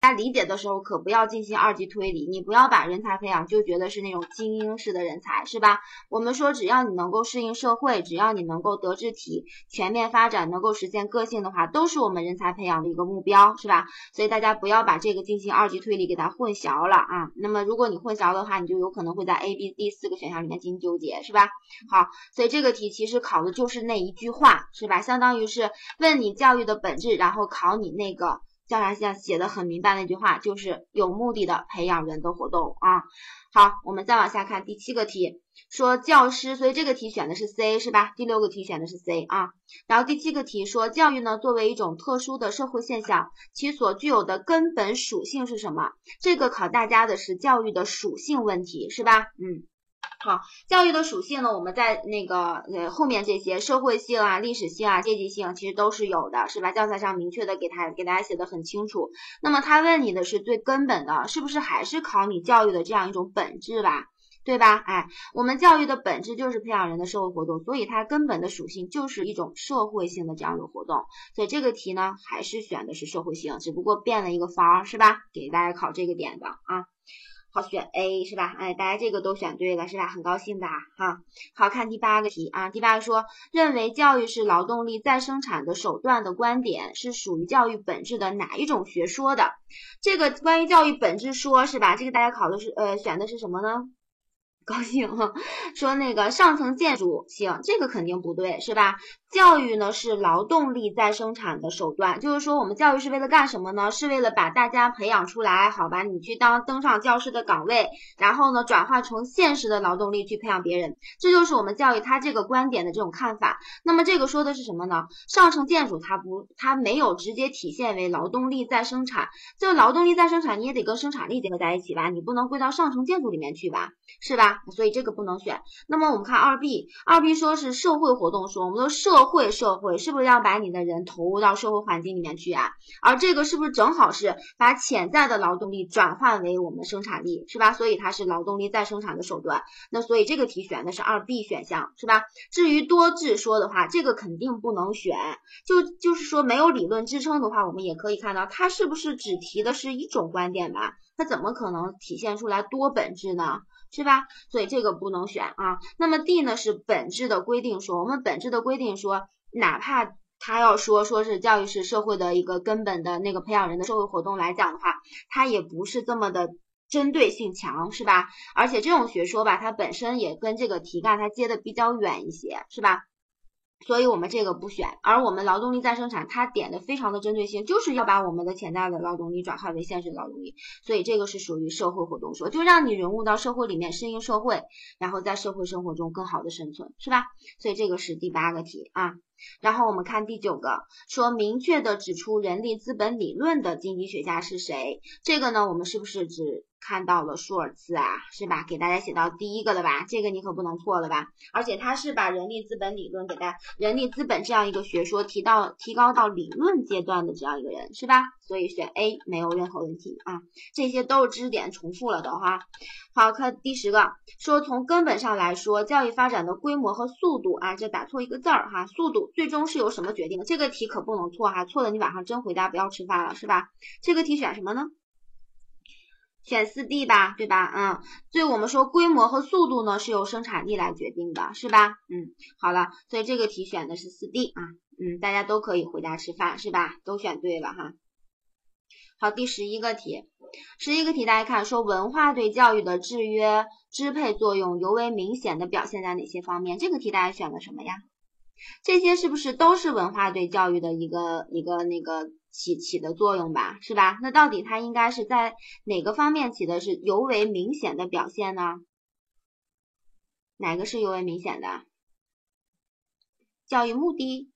大家理解的时候可不要进行二级推理，你不要把人才培养就觉得是那种精英式的人才，是吧？我们说只要你能够适应社会，只要你能够德智体全面发展，能够实现个性的话，都是我们人才培养的一个目标，是吧？所以大家不要把这个进行二级推理给它混淆了啊。那么如果你混淆的话，你就有可能会在 A、B、D 四个选项里面进行纠结，是吧？好，所以这个题其实考的就是那一句话，是吧？相当于是问你教育的本质，然后考你那个。教材上写的很明白那句话，就是有目的的培养人的活动啊。好，我们再往下看第七个题，说教师，所以这个题选的是 C 是吧？第六个题选的是 C 啊。然后第七个题说教育呢作为一种特殊的社会现象，其所具有的根本属性是什么？这个考大家的是教育的属性问题是吧？嗯。好，教育的属性呢？我们在那个呃后面这些社会性啊、历史性啊、阶级性，其实都是有的，是吧？教材上明确的给他给大家写的很清楚。那么他问你的是最根本的，是不是还是考你教育的这样一种本质吧？对吧？哎，我们教育的本质就是培养人的社会活动，所以它根本的属性就是一种社会性的这样的活动。所以这个题呢，还是选的是社会性，只不过变了一个方，是吧？给大家考这个点的啊。好，选 A 是吧？哎，大家这个都选对了是吧？很高兴的哈。好看第八个题啊，第八个说，认为教育是劳动力再生产的手段的观点是属于教育本质的哪一种学说的？这个关于教育本质说是吧？这个大家考的是呃选的是什么呢？高兴哈，说那个上层建筑行，这个肯定不对是吧？教育呢是劳动力再生产的手段，就是说我们教育是为了干什么呢？是为了把大家培养出来，好吧？你去当登上教师的岗位，然后呢转化成现实的劳动力去培养别人，这就是我们教育他这个观点的这种看法。那么这个说的是什么呢？上层建筑它不，它没有直接体现为劳动力再生产，这劳动力再生产你也得跟生产力结合在一起吧？你不能归到上层建筑里面去吧？是吧？所以这个不能选。那么我们看二 B，二 B 说是社会活动说，我们说社社会社会是不是要把你的人投入到社会环境里面去啊？而这个是不是正好是把潜在的劳动力转换为我们生产力，是吧？所以它是劳动力再生产的手段。那所以这个题选的是二 B 选项，是吧？至于多智说的话，这个肯定不能选。就就是说没有理论支撑的话，我们也可以看到它是不是只提的是一种观点吧？它怎么可能体现出来多本质呢？是吧？所以这个不能选啊。那么 D 呢是本质的规定说，我们本质的规定说，哪怕他要说说是教育是社会的一个根本的那个培养人的社会活动来讲的话，它也不是这么的针对性强，是吧？而且这种学说吧，它本身也跟这个题干它接的比较远一些，是吧？所以我们这个不选，而我们劳动力再生产，它点的非常的针对性，就是要把我们的潜在的劳动力转化为现实的劳动力，所以这个是属于社会活动说，就让你融入到社会里面，适应社会，然后在社会生活中更好的生存，是吧？所以这个是第八个题啊。然后我们看第九个，说明确的指出人力资本理论的经济学家是谁？这个呢，我们是不是只？看到了舒尔茨啊，是吧？给大家写到第一个了吧？这个你可不能错了吧？而且他是把人力资本理论给大家，人力资本这样一个学说提到提高到理论阶段的这样一个人，是吧？所以选 A 没有任何问题啊。这些都是知识点重复了的哈。好，看第十个，说从根本上来说，教育发展的规模和速度啊，这打错一个字儿哈，速度最终是由什么决定？这个题可不能错哈，错了你晚上真回家不要吃饭了，是吧？这个题选什么呢？选四 D 吧，对吧？嗯，所以我们说规模和速度呢是由生产力来决定的，是吧？嗯，好了，所以这个题选的是四 D 啊，嗯，大家都可以回家吃饭，是吧？都选对了哈。好，第十一个题，十一个题大家看，说文化对教育的制约支配作用尤为明显的表现在哪些方面？这个题大家选的什么呀？这些是不是都是文化对教育的一个一个那个？起起的作用吧，是吧？那到底它应该是在哪个方面起的是尤为明显的表现呢？哪个是尤为明显的？教育目的，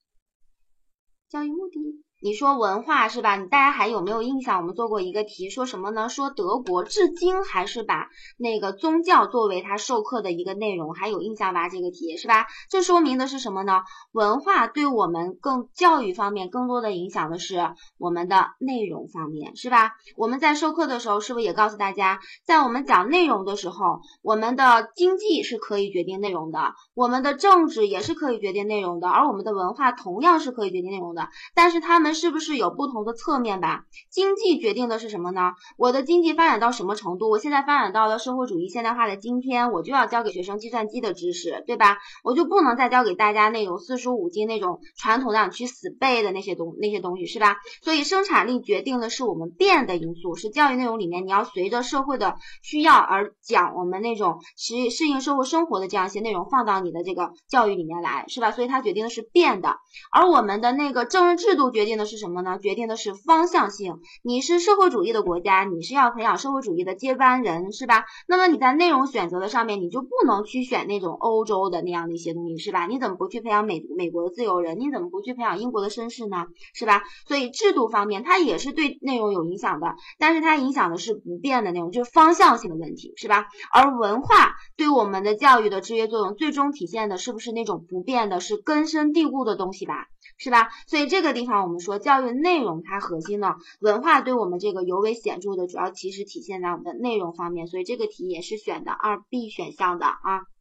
教育目的。你说文化是吧？你大家还有没有印象？我们做过一个题，说什么呢？说德国至今还是把那个宗教作为他授课的一个内容，还有印象吧？这个题是吧？这说明的是什么呢？文化对我们更教育方面更多的影响的是我们的内容方面，是吧？我们在授课的时候，是不是也告诉大家，在我们讲内容的时候，我们的经济是可以决定内容的，我们的政治也是可以决定内容的，而我们的文化同样是可以决定内容的，但是他们。是不是有不同的侧面吧？经济决定的是什么呢？我的经济发展到什么程度？我现在发展到了社会主义现代化的今天，我就要教给学生计算机的知识，对吧？我就不能再教给大家那种四书五经那种传统的去死背的那些东那些东西，是吧？所以生产力决定的是我们变的因素，是教育内容里面你要随着社会的需要而讲我们那种适适应社会生活的这样一些内容放到你的这个教育里面来，是吧？所以它决定的是变的，而我们的那个政治制度决定的是什么呢？决定的是方向性。你是社会主义的国家，你是要培养社会主义的接班人，是吧？那么你在内容选择的上面，你就不能去选那种欧洲的那样的一些东西，是吧？你怎么不去培养美美国的自由人？你怎么不去培养英国的绅士呢？是吧？所以制度方面，它也是对内容有影响的，但是它影响的是不变的内容，就是方向性的问题，是吧？而文化对我们的教育的制约作用，最终体现的是不是那种不变的，是根深蒂固的东西吧？是吧？所以这个地方我们说教育内容它核心呢，文化对我们这个尤为显著的，主要其实体现在我们的内容方面。所以这个题也是选的二 B 选项的啊。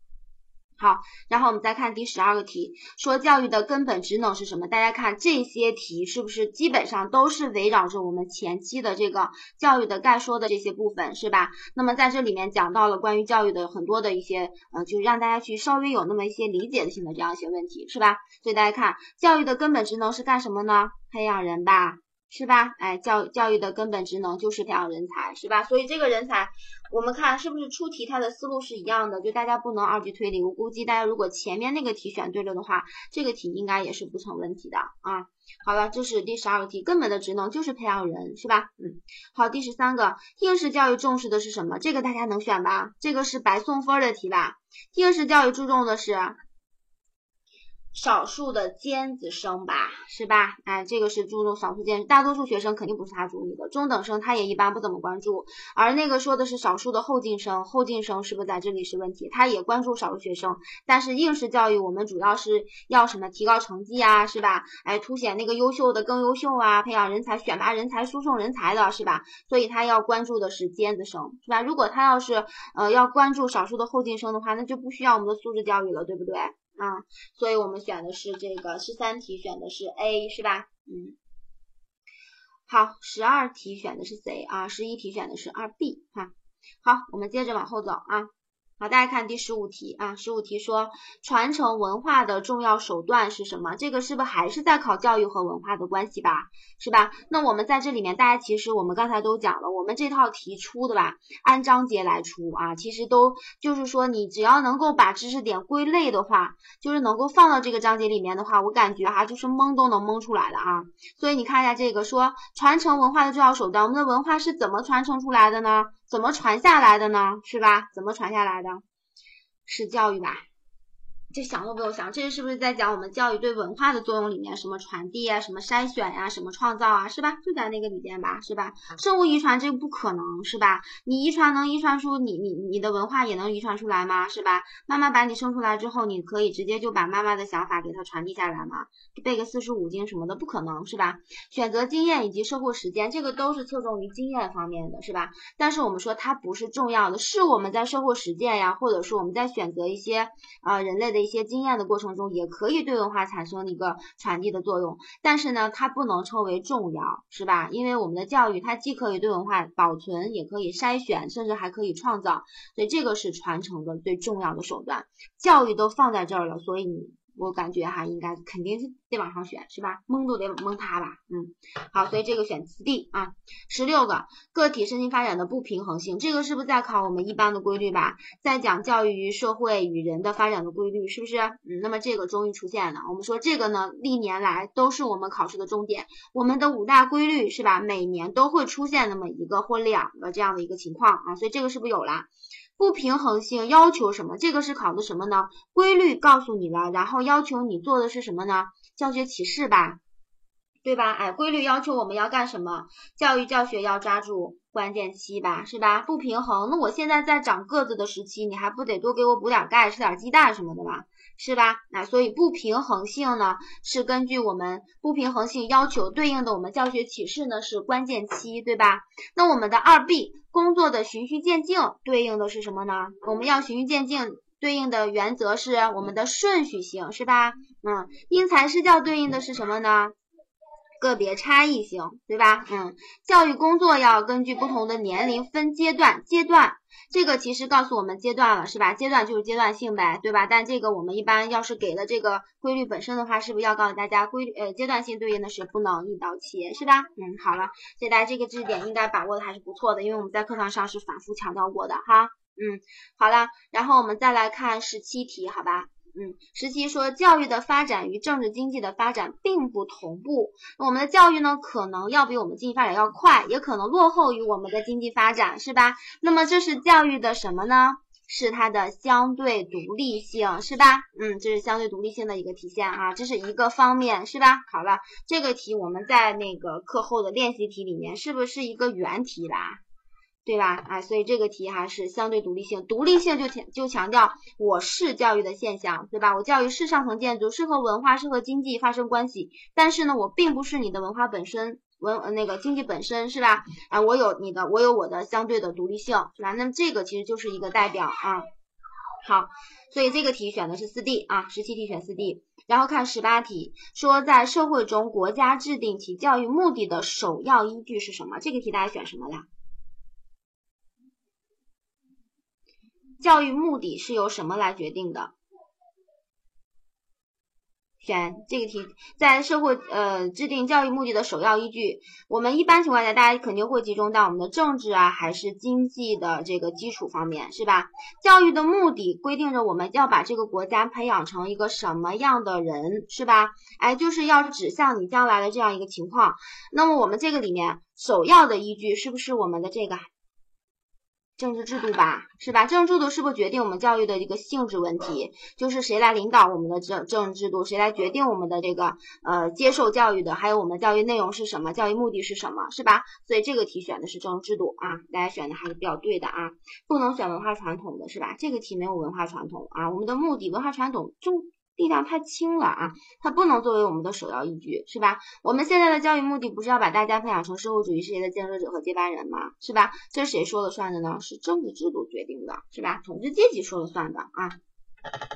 好，然后我们再看第十二个题，说教育的根本职能是什么？大家看这些题是不是基本上都是围绕着我们前期的这个教育的概说的这些部分，是吧？那么在这里面讲到了关于教育的很多的一些，呃，就是让大家去稍微有那么一些理解性的这样一些问题，是吧？所以大家看，教育的根本职能是干什么呢？培养人吧。是吧？哎，教教育的根本职能就是培养人才，是吧？所以这个人才，我们看是不是出题它的思路是一样的？就大家不能二级推理。我估计大家如果前面那个题选对了的话，这个题应该也是不成问题的啊。好了，这是第十二个题，根本的职能就是培养人，是吧？嗯，好，第十三个应试教育重视的是什么？这个大家能选吧？这个是白送分的题吧？应试教育注重的是。少数的尖子生吧，是吧？哎，这个是注重少数尖，大多数学生肯定不是他注意的。中等生他也一般不怎么关注，而那个说的是少数的后进生，后进生是不是在这里是问题？他也关注少数学生，但是应试教育我们主要是要什么？提高成绩啊，是吧？哎，凸显那个优秀的更优秀啊，培养人才、选拔人才、输送人才的是吧？所以他要关注的是尖子生，是吧？如果他要是呃要关注少数的后进生的话，那就不需要我们的素质教育了，对不对？啊，所以我们选的是这个十三题，选的是 A 是吧？嗯，好，十二题选的是 C 啊，十一题选的是二 B 哈。好，我们接着往后走啊。好，大家看第十五题啊，十五题说传承文化的重要手段是什么？这个是不是还是在考教育和文化的关系吧？是吧？那我们在这里面，大家其实我们刚才都讲了，我们这套题出的吧，按章节来出啊，其实都就是说你只要能够把知识点归类的话，就是能够放到这个章节里面的话，我感觉哈，就是蒙都能蒙出来的啊。所以你看一下这个说传承文化的重要手段，我们的文化是怎么传承出来的呢？怎么传下来的呢？是吧？怎么传下来的？是教育吧？这想都不用想，这是不是在讲我们教育对文化的作用里面？什么传递啊，什么筛选呀，什么创造啊，是吧？就在那个里边吧，是吧？生物遗传这个不可能是吧？你遗传能遗传出你你你的文化也能遗传出来吗？是吧？妈妈把你生出来之后，你可以直接就把妈妈的想法给她传递下来吗？背个四书五经什么的不可能是吧？选择经验以及社会实践，这个都是侧重于经验方面的是吧？但是我们说它不是重要的，是我们在社会实践呀，或者是我们在选择一些啊人类的。一些经验的过程中，也可以对文化产生一个传递的作用，但是呢，它不能称为重要，是吧？因为我们的教育，它既可以对文化保存，也可以筛选，甚至还可以创造，所以这个是传承的最重要的手段。教育都放在这儿了，所以你。我感觉哈，应该肯定是得往上选，是吧？蒙都得蒙它吧，嗯，好，所以这个选四 D 啊。十六个个体身心发展的不平衡性，这个是不是在考我们一般的规律吧？在讲教育与社会与人的发展的规律，是不是？嗯，那么这个终于出现了。我们说这个呢，历年来都是我们考试的重点，我们的五大规律是吧？每年都会出现那么一个或两个这样的一个情况啊，所以这个是不是有了？不平衡性要求什么？这个是考的什么呢？规律告诉你了，然后要求你做的是什么呢？教学启示吧，对吧？哎，规律要求我们要干什么？教育教学要抓住关键期吧，是吧？不平衡，那我现在在长个子的时期，你还不得多给我补点钙，吃点鸡蛋什么的吧？是吧？那所以不平衡性呢，是根据我们不平衡性要求对应的我们教学启示呢是关键期，对吧？那我们的二 B 工作的循序渐进对应的是什么呢？我们要循序渐进，对应的原则是我们的顺序性，是吧？嗯，因材施教对应的是什么呢？个别差异性，对吧？嗯，教育工作要根据不同的年龄分阶段，阶段这个其实告诉我们阶段了，是吧？阶段就是阶段性呗，对吧？但这个我们一般要是给了这个规律本身的话，是不是要告诉大家规呃阶段性对应的是不能一刀切，是吧？嗯，好了，所以大家这个知识点应该把握的还是不错的，因为我们在课堂上是反复强调过的哈。嗯，好了，然后我们再来看十七题，好吧？嗯，十七说教育的发展与政治经济的发展并不同步，我们的教育呢可能要比我们经济发展要快，也可能落后于我们的经济发展，是吧？那么这是教育的什么呢？是它的相对独立性，是吧？嗯，这是相对独立性的一个体现啊，这是一个方面，是吧？好了，这个题我们在那个课后的练习题里面是不是一个原题啦？对吧？啊，所以这个题还是相对独立性，独立性就强就强调我是教育的现象，对吧？我教育是上层建筑，是和文化、是和经济发生关系，但是呢，我并不是你的文化本身，文那个经济本身是吧？啊，我有你的，我有我的相对的独立性，是吧？那么这个其实就是一个代表啊。好，所以这个题选的是四 D 啊，十七题选四 D，然后看十八题，说在社会中国家制定其教育目的的首要依据是什么？这个题大家选什么呀？教育目的是由什么来决定的？选这个题，在社会呃制定教育目的的首要依据，我们一般情况下大家肯定会集中到我们的政治啊，还是经济的这个基础方面，是吧？教育的目的规定着我们要把这个国家培养成一个什么样的人，是吧？哎，就是要指向你将来的这样一个情况。那么我们这个里面首要的依据是不是我们的这个？政治制度吧，是吧？政治制度是不是决定我们教育的一个性质问题？就是谁来领导我们的政政治制度，谁来决定我们的这个呃接受教育的，还有我们的教育内容是什么，教育目的是什么，是吧？所以这个题选的是政治制度啊，大家选的还是比较对的啊，不能选文化传统的是吧？这个题没有文化传统啊，我们的目的文化传统重。力量太轻了啊，它不能作为我们的首要依据，是吧？我们现在的教育目的不是要把大家培养成社会主义事业的建设者和接班人吗？是吧？这是谁说了算的呢？是政治制度决定的，是吧？统治阶级说了算的啊。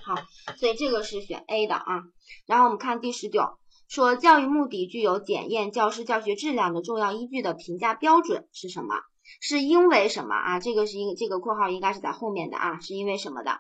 好，所以这个是选 A 的啊。然后我们看第十九，说教育目的具有检验教师教学质量的重要依据的评价标准是什么？是因为什么啊？这个是因这个括号应该是在后面的啊，是因为什么的？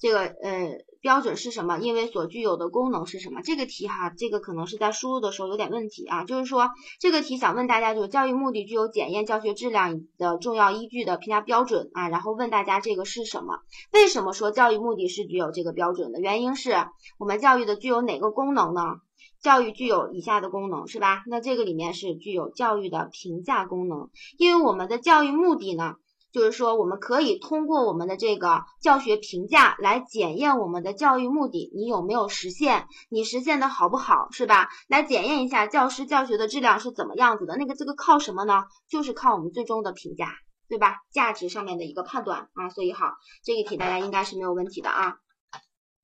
这个呃标准是什么？因为所具有的功能是什么？这个题哈，这个可能是在输入的时候有点问题啊。就是说这个题想问大家，就是教育目的具有检验教学质量的重要依据的评价标准啊。然后问大家这个是什么？为什么说教育目的是具有这个标准的？原因是我们教育的具有哪个功能呢？教育具有以下的功能是吧？那这个里面是具有教育的评价功能，因为我们的教育目的呢？就是说，我们可以通过我们的这个教学评价来检验我们的教育目的，你有没有实现，你实现的好不好，是吧？来检验一下教师教学的质量是怎么样子的。那个这个靠什么呢？就是靠我们最终的评价，对吧？价值上面的一个判断啊。所以好，这一题大家应该是没有问题的啊。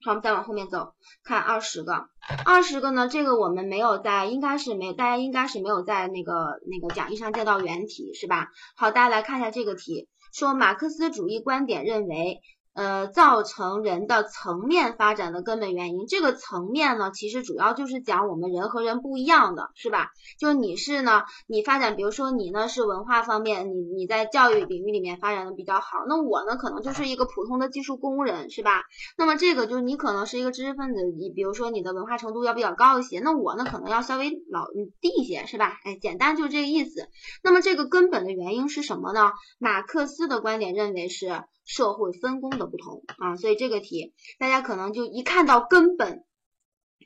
好，我们再往后面走，看二十个，二十个呢，这个我们没有在，应该是没，大家应该是没有在那个那个讲义上见到原题，是吧？好，大家来看一下这个题。说马克思主义观点认为，呃，造成人的层面发展的根本原因，这个层面呢，其实主要就是讲我们人和人不一样的是吧？就你是呢，你发展，比如说你呢是文化方面，你你在教育领域里面发展的比较好，那我呢可能就是一个普通的技术工人是吧？那么这个就是你可能是一个知识分子，你比如说你的文化程度要比较高一些，那我呢可能要稍微老低一些是吧？哎，简单就是这个意思。那么这个根本的原因是什么呢？马克思的观点认为是。社会分工的不同啊，所以这个题大家可能就一看到根本，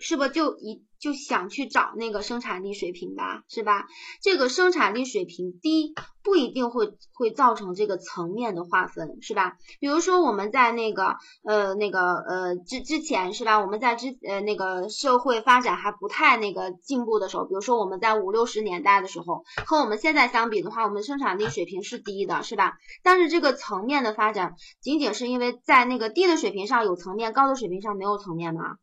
是不就一。就想去找那个生产力水平吧，是吧？这个生产力水平低不一定会会造成这个层面的划分，是吧？比如说我们在那个呃那个呃之之前是吧？我们在之呃那个社会发展还不太那个进步的时候，比如说我们在五六十年代的时候，和我们现在相比的话，我们生产力水平是低的，是吧？但是这个层面的发展，仅仅是因为在那个低的水平上有层面，高的水平上没有层面吗？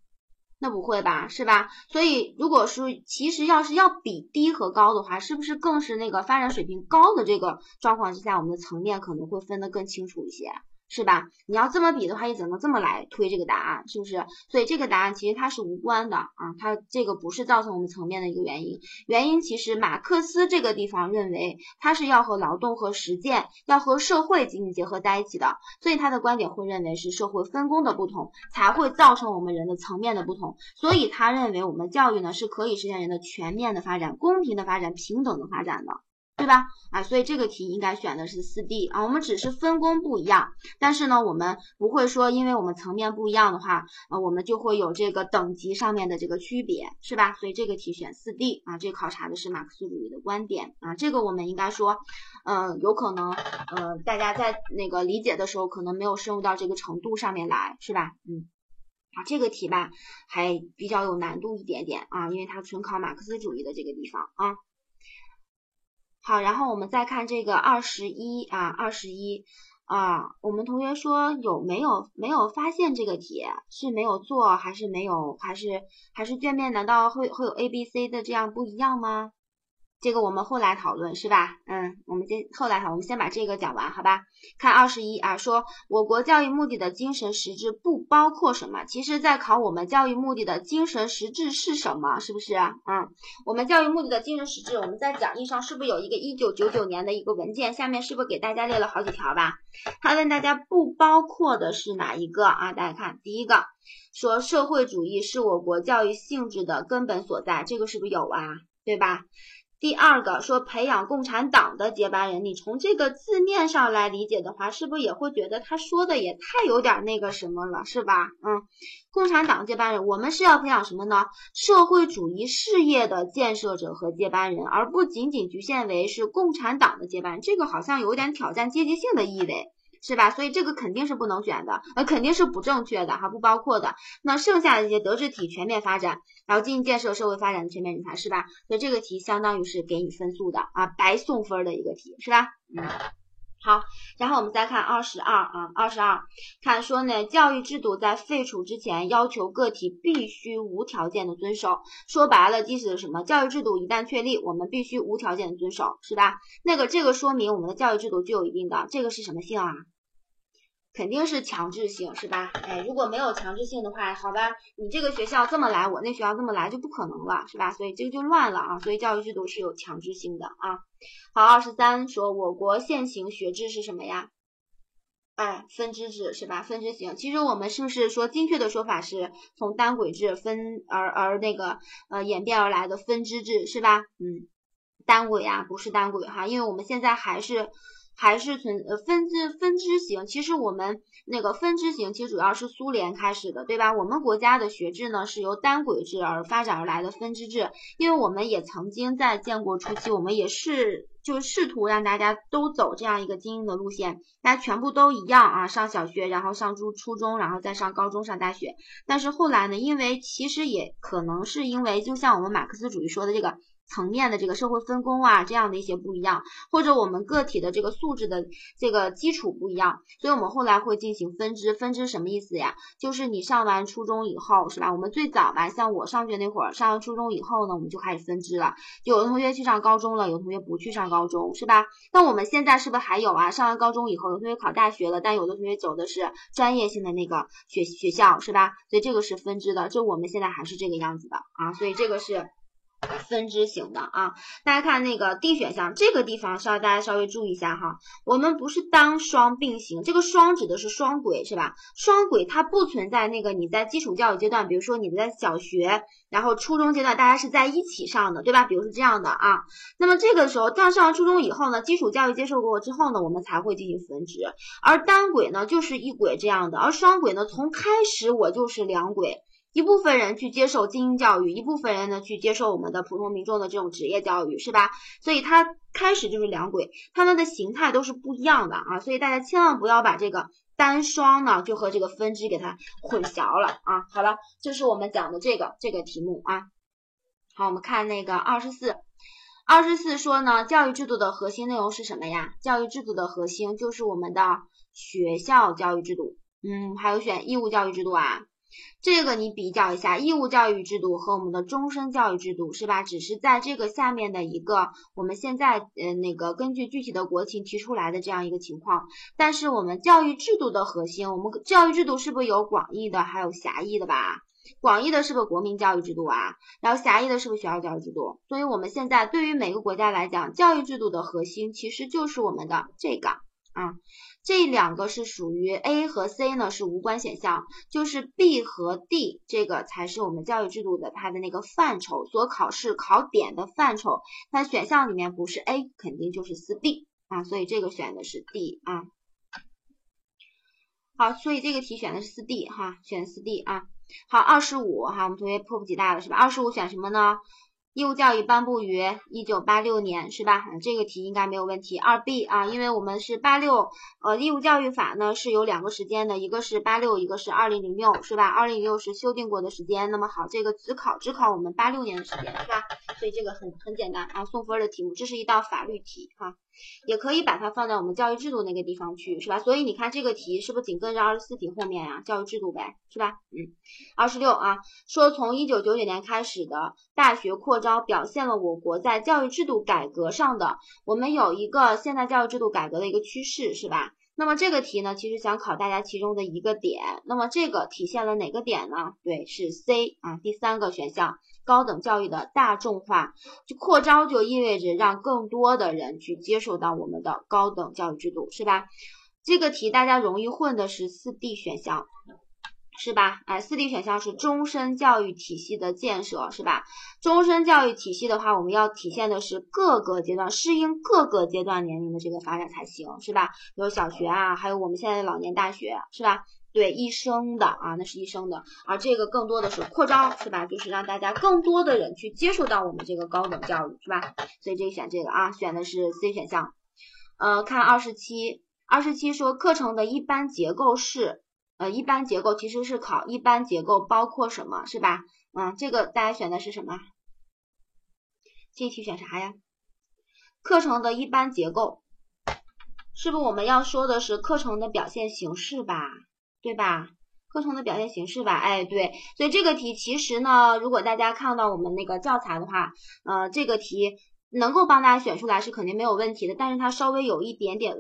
那不会吧，是吧？所以如果说其实要是要比低和高的话，是不是更是那个发展水平高的这个状况之下，我们的层面可能会分得更清楚一些，是吧？你要这么比的话，你怎么这么来推这个答案？是不是？所以这个答案其实它是无关的啊，它这个不是造成我们层面的一个原因。原因其实马克思这个地方认为它是要和劳动和实践，要和社会紧紧结合在一起的，所以他的观点会认为是社会分工的不同才会造成我们人的层面的不同。所以他认为我们教育呢是可以实现人的全面的发展、公平的发展、平等的发展的。对吧？啊，所以这个题应该选的是四 D 啊。我们只是分工不一样，但是呢，我们不会说，因为我们层面不一样的话，啊，我们就会有这个等级上面的这个区别，是吧？所以这个题选四 D 啊。这考察的是马克思主义的观点啊。这个我们应该说，嗯，有可能，呃，大家在那个理解的时候，可能没有深入到这个程度上面来，是吧？嗯，啊，这个题吧，还比较有难度一点点啊，因为它纯考马克思主义的这个地方啊。好，然后我们再看这个二十一啊，二十一啊，我们同学说有没有没有发现这个题是没有做还是没有还是还是卷面难道会会有 A B C 的这样不一样吗？这个我们后来讨论是吧？嗯，我们先后来讨，我们先把这个讲完，好吧？看二十一啊，说我国教育目的的精神实质不包括什么？其实，在考我们教育目的的精神实质是什么？是不是？嗯，我们教育目的的精神实质，我们在讲义上是不是有一个一九九九年的一个文件？下面是不是给大家列了好几条吧？他问大家不包括的是哪一个啊？大家看，第一个说社会主义是我国教育性质的根本所在，这个是不是有啊？对吧？第二个说培养共产党的接班人，你从这个字面上来理解的话，是不是也会觉得他说的也太有点那个什么了，是吧？嗯，共产党接班人，我们是要培养什么呢？社会主义事业的建设者和接班人，而不仅仅局限为是共产党的接班人，这个好像有点挑战阶级性的意味。是吧？所以这个肯定是不能选的，呃，肯定是不正确的哈，不包括的。那剩下的一些德智体全面发展，然后进行建设社会发展的全面人才，是吧？所以这个题相当于是给你分数的啊，白送分的一个题，是吧？嗯，好，然后我们再看二十二啊，二十二，看说呢，教育制度在废除之前，要求个体必须无条件的遵守。说白了，即使什么教育制度一旦确立，我们必须无条件的遵守，是吧？那个这个说明我们的教育制度具有一定的这个是什么性啊？肯定是强制性，是吧？哎，如果没有强制性的话，好吧，你这个学校这么来，我那学校这么来就不可能了，是吧？所以这个就乱了啊。所以教育制度是有强制性的啊。好，二十三说我国现行学制是什么呀？哎，分支制是吧？分支型。其实我们是不是说精确的说法是从单轨制分而而那个呃演变而来的分支制是吧？嗯，单轨啊，不是单轨哈，因为我们现在还是。还是存呃分支分支型，其实我们那个分支型其实主要是苏联开始的，对吧？我们国家的学制呢是由单轨制而发展而来的分支制，因为我们也曾经在建国初期，我们也是就试图让大家都走这样一个精英的路线，大家全部都一样啊，上小学，然后上初初中，然后再上高中，上大学。但是后来呢，因为其实也可能是因为，就像我们马克思主义说的这个。层面的这个社会分工啊，这样的一些不一样，或者我们个体的这个素质的这个基础不一样，所以我们后来会进行分支。分支什么意思呀？就是你上完初中以后，是吧？我们最早吧，像我上学那会儿，上完初中以后呢，我们就开始分支了。有的同学去上高中了，有同学不去上高中，是吧？那我们现在是不是还有啊？上完高中以后，有同学考大学了，但有的同学走的是专业性的那个学学校，是吧？所以这个是分支的，就我们现在还是这个样子的啊，所以这个是。分支型的啊，大家看那个 D 选项，这个地方稍微大家稍微注意一下哈，我们不是单双并行，这个双指的是双轨是吧？双轨它不存在那个你在基础教育阶段，比如说你在小学，然后初中阶段大家是在一起上的，对吧？比如说这样的啊，那么这个时候当上完初中以后呢，基础教育接受过之后呢，我们才会进行分支，而单轨呢就是一轨这样的，而双轨呢从开始我就是两轨。一部分人去接受精英教育，一部分人呢去接受我们的普通民众的这种职业教育，是吧？所以它开始就是两轨，它们的形态都是不一样的啊，所以大家千万不要把这个单双呢就和这个分支给它混淆了啊。好了，这是我们讲的这个这个题目啊。好，我们看那个二十四，二十四说呢，教育制度的核心内容是什么呀？教育制度的核心就是我们的学校教育制度，嗯，还有选义务教育制度啊。这个你比较一下，义务教育制度和我们的终身教育制度是吧？只是在这个下面的一个我们现在呃那个根据具体的国情提出来的这样一个情况。但是我们教育制度的核心，我们教育制度是不是有广义的，还有狭义的吧？广义的是不是国民教育制度啊？然后狭义的是不是学校教育制度？所以我们现在对于每个国家来讲，教育制度的核心其实就是我们的这个啊。这两个是属于 A 和 C 呢是无关选项，就是 B 和 D 这个才是我们教育制度的它的那个范畴，所考试考点的范畴。那选项里面不是 A，肯定就是四 D 啊，所以这个选的是 D 啊。好，所以这个题选的是四 D 哈，选四 D 啊。好，二十五哈，我们同学迫不及待了是吧？二十五选什么呢？义务教育颁布于一九八六年，是吧？这个题应该没有问题。二 B 啊，因为我们是八六，呃，义务教育法呢是有两个时间的，一个是八六，一个是二零零六，是吧？二零零六是修订过的时间。那么好，这个只考只考我们八六年的时间，是吧？所以这个很很简单啊，送分的题目，这是一道法律题哈。也可以把它放在我们教育制度那个地方去，是吧？所以你看这个题是不是紧跟着二十四题后面呀？教育制度呗，是吧？嗯，二十六啊，说从一九九九年开始的大学扩招，表现了我国在教育制度改革上的，我们有一个现代教育制度改革的一个趋势，是吧？那么这个题呢，其实想考大家其中的一个点，那么这个体现了哪个点呢？对，是 C 啊，第三个选项。高等教育的大众化，就扩招就意味着让更多的人去接受到我们的高等教育制度，是吧？这个题大家容易混的是四 D 选项，是吧？哎，四 D 选项是终身教育体系的建设，是吧？终身教育体系的话，我们要体现的是各个阶段适应各个阶段年龄的这个发展才行，是吧？有小学啊，还有我们现在的老年大学，是吧？对一生的啊，那是一生的，而这个更多的是扩招，是吧？就是让大家更多的人去接受到我们这个高等教育，是吧？所以这个选这个啊，选的是 C 选项。呃，看二十七，二十七说课程的一般结构是，呃，一般结构其实是考一般结构包括什么，是吧？嗯，这个大家选的是什么？这题选啥呀？课程的一般结构，是不是我们要说的是课程的表现形式吧？对吧？课程的表现形式吧，哎，对，所以这个题其实呢，如果大家看到我们那个教材的话，呃，这个题能够帮大家选出来是肯定没有问题的，但是它稍微有一点点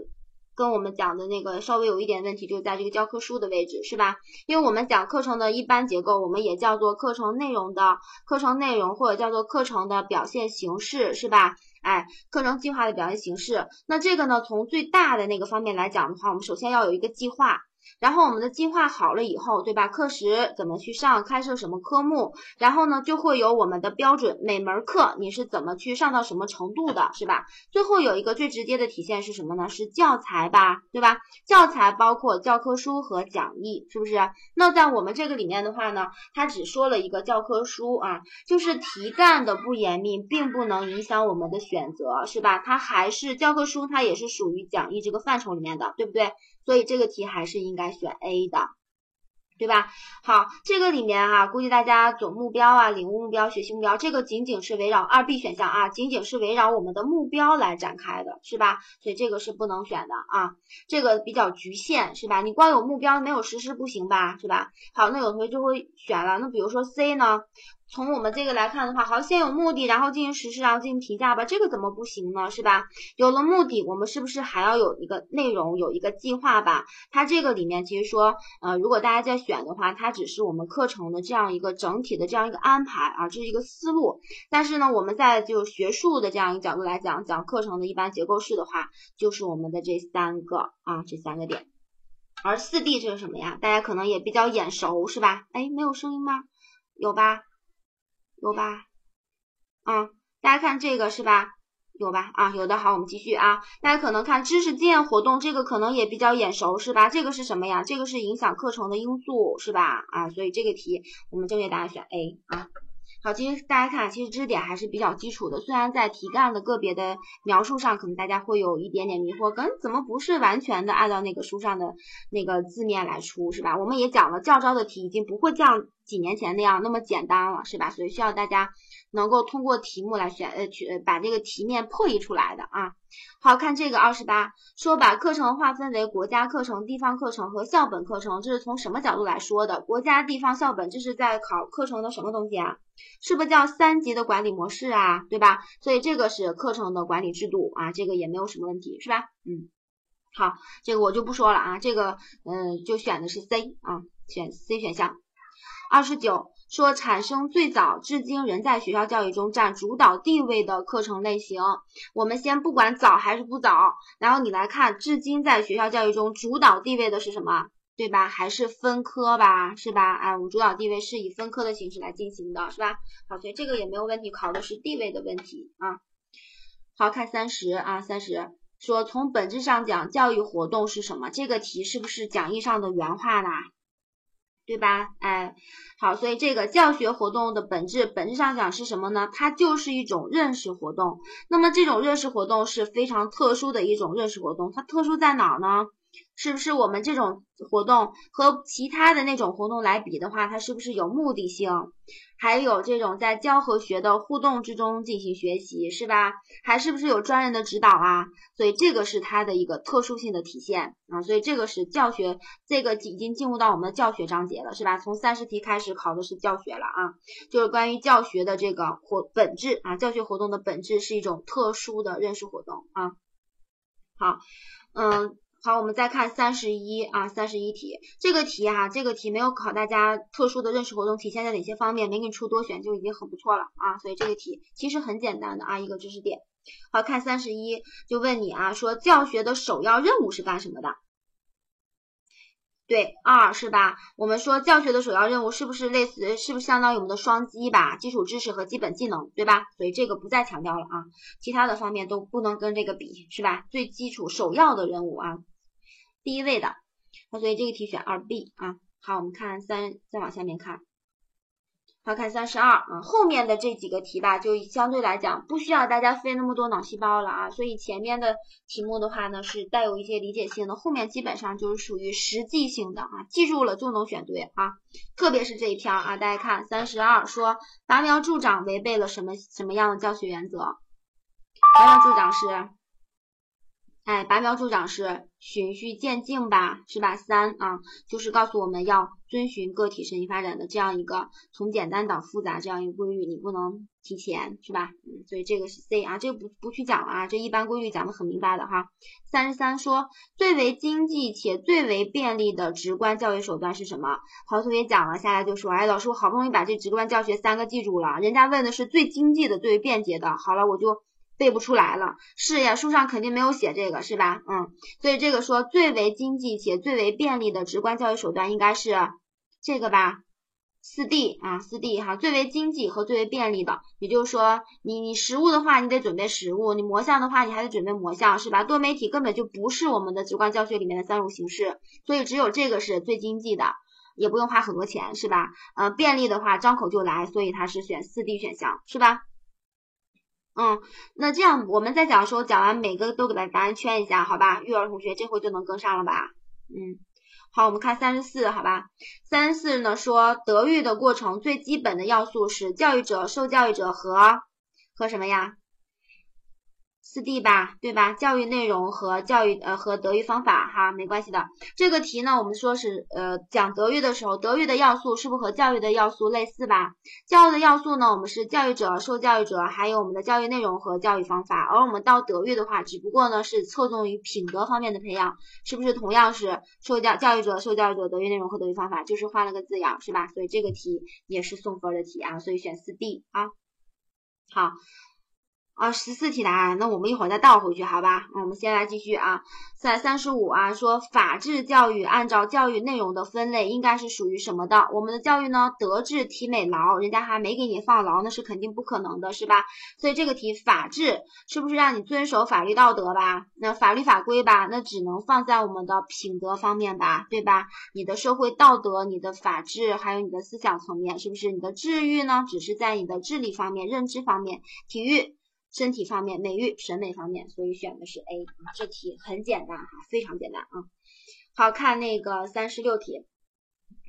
跟我们讲的那个稍微有一点问题，就在这个教科书的位置，是吧？因为我们讲课程的一般结构，我们也叫做课程内容的课程内容，或者叫做课程的表现形式，是吧？哎，课程计划的表现形式，那这个呢，从最大的那个方面来讲的话，我们首先要有一个计划。然后我们的计划好了以后，对吧？课时怎么去上，开设什么科目，然后呢，就会有我们的标准，每门课你是怎么去上到什么程度的，是吧？最后有一个最直接的体现是什么呢？是教材吧，对吧？教材包括教科书和讲义，是不是？那在我们这个里面的话呢，它只说了一个教科书啊，就是题干的不严密，并不能影响我们的选择，是吧？它还是教科书，它也是属于讲义这个范畴里面的，对不对？所以这个题还是应该选 A 的，对吧？好，这个里面哈，估计大家总目标啊、领悟目标、学习目标，这个仅仅是围绕二 B 选项啊，仅仅是围绕我们的目标来展开的，是吧？所以这个是不能选的啊，这个比较局限，是吧？你光有目标没有实施不行吧，是吧？好，那有同学就会选了，那比如说 C 呢？从我们这个来看的话，好，先有目的，然后进行实施，然后进行评价吧，这个怎么不行呢？是吧？有了目的，我们是不是还要有一个内容，有一个计划吧？它这个里面其实说，呃，如果大家在选的话，它只是我们课程的这样一个整体的这样一个安排啊，这是一个思路。但是呢，我们在就学术的这样一个角度来讲，讲课程的一般结构式的话，就是我们的这三个啊，这三个点。而四 D 这是什么呀？大家可能也比较眼熟，是吧？哎，没有声音吗？有吧？有吧，啊，大家看这个是吧？有吧？啊，有的好，我们继续啊。大家可能看知识经验活动，这个可能也比较眼熟是吧？这个是什么呀？这个是影响课程的因素是吧？啊，所以这个题我们正确答案选 A 啊。好，其实大家看，其实知识点还是比较基础的。虽然在题干的个别的描述上，可能大家会有一点点迷惑，跟怎么不是完全的按照那个书上的那个字面来出，是吧？我们也讲了，教招的题已经不会像几年前那样那么简单了，是吧？所以需要大家能够通过题目来选呃去把这个题面破译出来的啊。好看这个二十八，说把课程划分为国家课程、地方课程和校本课程，这是从什么角度来说的？国家、地方、校本，这是在考课程的什么东西啊？是不是叫三级的管理模式啊？对吧？所以这个是课程的管理制度啊，这个也没有什么问题，是吧？嗯，好，这个我就不说了啊，这个嗯就选的是 C 啊，选 C 选项。二十九说产生最早至今仍在学校教育中占主导地位的课程类型，我们先不管早还是不早，然后你来看至今在学校教育中主导地位的是什么？对吧？还是分科吧，是吧？哎，我们主导地位是以分科的形式来进行的，是吧？好，所以这个也没有问题，考的是地位的问题啊。好看三十啊，三十说从本质上讲，教育活动是什么？这个题是不是讲义上的原话啦？对吧？哎，好，所以这个教学活动的本质，本质上讲是什么呢？它就是一种认识活动。那么这种认识活动是非常特殊的一种认识活动，它特殊在哪儿呢？是不是我们这种活动和其他的那种活动来比的话，它是不是有目的性？还有这种在教和学的互动之中进行学习，是吧？还是不是有专人的指导啊？所以这个是它的一个特殊性的体现啊。所以这个是教学，这个已经进入到我们的教学章节了，是吧？从三十题开始考的是教学了啊，就是关于教学的这个活本质啊，教学活动的本质是一种特殊的认识活动啊。好，嗯。好，我们再看三十一啊，三十一题这个题哈，这个题没有考大家特殊的认识活动体现在哪些方面，没给你出多选就已经很不错了啊，所以这个题其实很简单的啊，一个知识点。好看三十一就问你啊，说教学的首要任务是干什么的？对，二是吧？我们说教学的首要任务是不是类似，是不是相当于我们的双基吧？基础知识和基本技能，对吧？所以这个不再强调了啊，其他的方面都不能跟这个比，是吧？最基础首要的任务啊。第一位的，那所以这个题选二 B 啊。好，我们看三，再往下面看，好看三十二啊。后面的这几个题吧，就相对来讲不需要大家费那么多脑细胞了啊。所以前面的题目的话呢，是带有一些理解性的，后面基本上就是属于实际性的啊。记住了就能选对啊。特别是这一篇啊，大家看三十二说拔苗助长违背了什么什么样的教学原则？拔苗助长是。哎，拔苗助长是循序渐进吧，是吧？三啊，就是告诉我们要遵循个体身心发展的这样一个从简单到复杂这样一个规律，你不能提前，是吧？所以这个是 C 啊，这个不不去讲了啊，这一般规律讲的很明白的哈。三十三说最为经济且最为便利的直观教育手段是什么？好，同学讲了下来就说，哎，老师我好不容易把这直观教学三个记住了，人家问的是最经济的、最为便捷的，好了，我就。背不出来了，是呀，书上肯定没有写这个，是吧？嗯，所以这个说最为经济且最为便利的直观教育手段应该是这个吧？四 D 啊，四 D 哈，最为经济和最为便利的，也就是说，你你实物的话，你得准备实物；你模像的话，你还得准备模像，是吧？多媒体根本就不是我们的直观教学里面的三种形式，所以只有这个是最经济的，也不用花很多钱，是吧？嗯，便利的话张口就来，所以它是选四 D 选项，是吧？嗯，那这样我们在讲的时候讲完每个都给他答案圈一下，好吧？育儿同学这回就能跟上了吧？嗯，好，我们看三十四，好吧？三十四呢说德育的过程最基本的要素是教育者、受教育者和和什么呀？四 D 吧，对吧？教育内容和教育呃和德育方法哈，没关系的。这个题呢，我们说是呃讲德育的时候，德育的要素是不是和教育的要素类似吧？教育的要素呢，我们是教育者、受教育者，还有我们的教育内容和教育方法。而我们到德育的话，只不过呢是侧重于品德方面的培养，是不是同样是受教教育者、受教育者德育内容和德育方法，就是换了个字样，是吧？所以这个题也是送分的题啊，所以选四 D 啊。好。啊，十四题答案，那我们一会儿再倒回去，好吧？那我们先来继续啊，在三十五啊，说法治教育按照教育内容的分类，应该是属于什么的？我们的教育呢，德智体美劳，人家还没给你放劳，那是肯定不可能的，是吧？所以这个题法治是不是让你遵守法律道德吧？那法律法规吧，那只能放在我们的品德方面吧，对吧？你的社会道德、你的法治，还有你的思想层面，是不是？你的治愈呢，只是在你的智力方面、认知方面，体育。身体方面、美育、审美方面，所以选的是 A。这题很简单哈，非常简单啊。好看那个三十六题，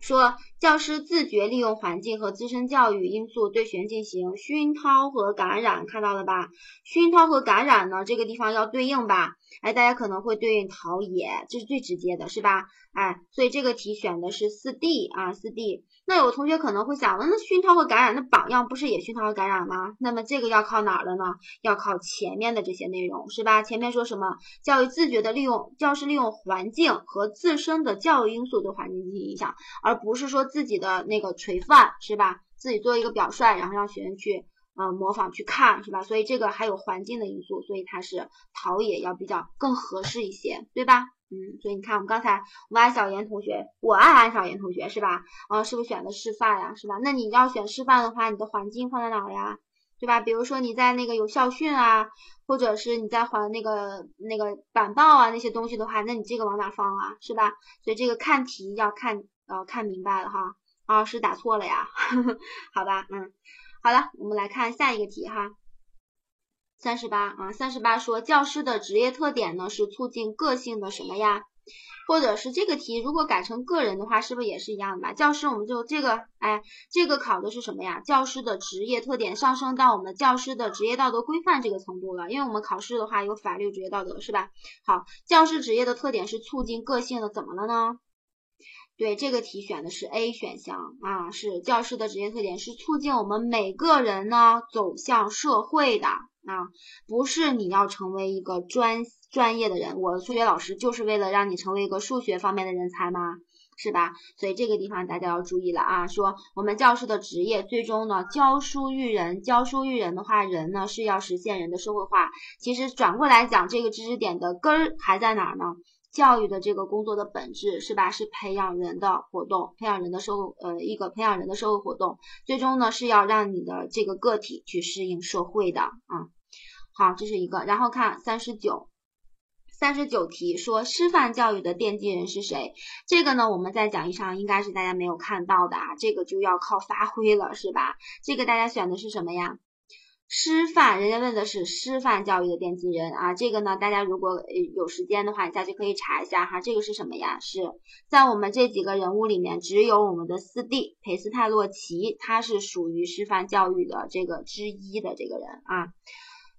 说教师自觉利用环境和自身教育因素对学生进行熏陶和感染，看到了吧？熏陶和感染呢，这个地方要对应吧？哎，大家可能会对应陶冶，这是最直接的，是吧？哎，所以这个题选的是四 D 啊，四 D。那有同学可能会想，那熏陶和感染，那榜样不是也熏陶和感染吗？那么这个要靠哪儿了呢？要靠前面的这些内容，是吧？前面说什么？教育自觉的利用教师利用环境和自身的教育因素对环境进行影响，而不是说自己的那个垂范，是吧？自己做一个表率，然后让学生去呃模仿去看，是吧？所以这个还有环境的因素，所以它是陶冶要比较更合适一些，对吧？嗯，所以你看，我们刚才我爱小严同学，我爱安小严同学是吧？啊，是不是选的师范呀？是吧？那你要选师范的话，你的环境放在哪呀？对吧？比如说你在那个有校训啊，或者是你在环那个那个板报啊那些东西的话，那你这个往哪放啊？是吧？所以这个看题要看呃看明白了哈。啊，是打错了呀？好吧，嗯，好了，我们来看下一个题哈。三十八啊，三十八说教师的职业特点呢是促进个性的什么呀？或者是这个题如果改成个人的话，是不是也是一样的吧？教师我们就这个，哎，这个考的是什么呀？教师的职业特点上升到我们教师的职业道德规范这个程度了，因为我们考试的话有法律、职业道德是吧？好，教师职业的特点是促进个性的，怎么了呢？对，这个题选的是 A 选项啊，是教师的职业特点是促进我们每个人呢走向社会的。啊，不是你要成为一个专专业的人，我数学老师就是为了让你成为一个数学方面的人才吗？是吧？所以这个地方大家要注意了啊，说我们教师的职业最终呢，教书育人，教书育人的话，人呢是要实现人的社会化。其实转过来讲，这个知识点的根儿还在哪儿呢？教育的这个工作的本质是吧？是培养人的活动，培养人的社会，呃，一个培养人的社会活动，最终呢是要让你的这个个体去适应社会的啊。好，这是一个。然后看三十九，三十九题说师范教育的奠基人是谁？这个呢，我们在讲义上应该是大家没有看到的啊，这个就要靠发挥了，是吧？这个大家选的是什么呀？师范，人家问的是师范教育的奠基人啊，这个呢，大家如果有时间的话，下去可以查一下哈，这个是什么呀？是在我们这几个人物里面，只有我们的四弟裴斯泰洛奇，他是属于师范教育的这个之一的这个人啊，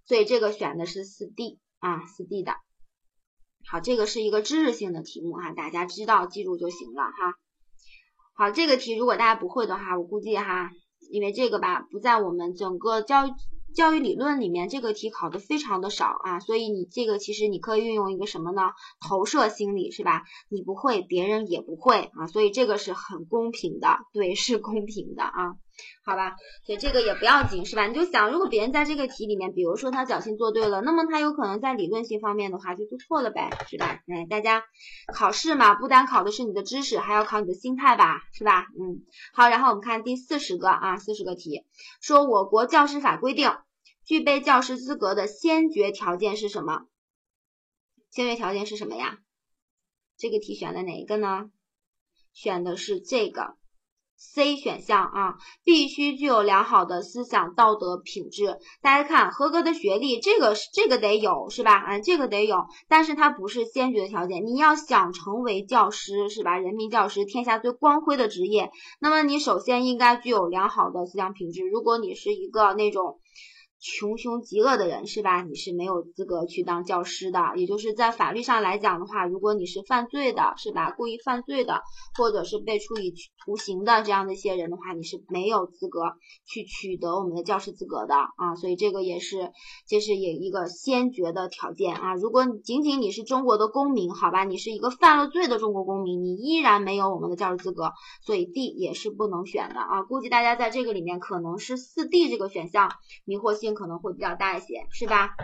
所以这个选的是四弟啊，四弟的。好，这个是一个知识性的题目哈，大家知道记住就行了哈。好，这个题如果大家不会的话，我估计哈，因为这个吧不在我们整个教育。教育理论里面这个题考的非常的少啊，所以你这个其实你可以运用一个什么呢？投射心理是吧？你不会，别人也不会啊，所以这个是很公平的，对，是公平的啊，好吧？所以这个也不要紧是吧？你就想，如果别人在这个题里面，比如说他侥幸做对了，那么他有可能在理论性方面的话就做错了呗，是吧？哎，大家考试嘛，不单考的是你的知识，还要考你的心态吧，是吧？嗯，好，然后我们看第四十个啊，四十个题，说我国教师法规定。具备教师资格的先决条件是什么？先决条件是什么呀？这个题选的哪一个呢？选的是这个。C 选项啊，必须具有良好的思想道德品质。大家看，合格的学历，这个这个得有是吧？嗯，这个得有，但是它不是先决条件。你要想成为教师是吧？人民教师，天下最光辉的职业，那么你首先应该具有良好的思想品质。如果你是一个那种。穷凶极恶的人是吧？你是没有资格去当教师的。也就是在法律上来讲的话，如果你是犯罪的，是吧？故意犯罪的，或者是被处以徒刑的这样的一些人的话，你是没有资格去取得我们的教师资格的啊。所以这个也是，这是也一个先决的条件啊。如果仅仅你是中国的公民，好吧，你是一个犯了罪的中国公民，你依然没有我们的教师资格，所以 D 也是不能选的啊。估计大家在这个里面可能是四 D 这个选项迷惑性。可能会比较大一些，是吧？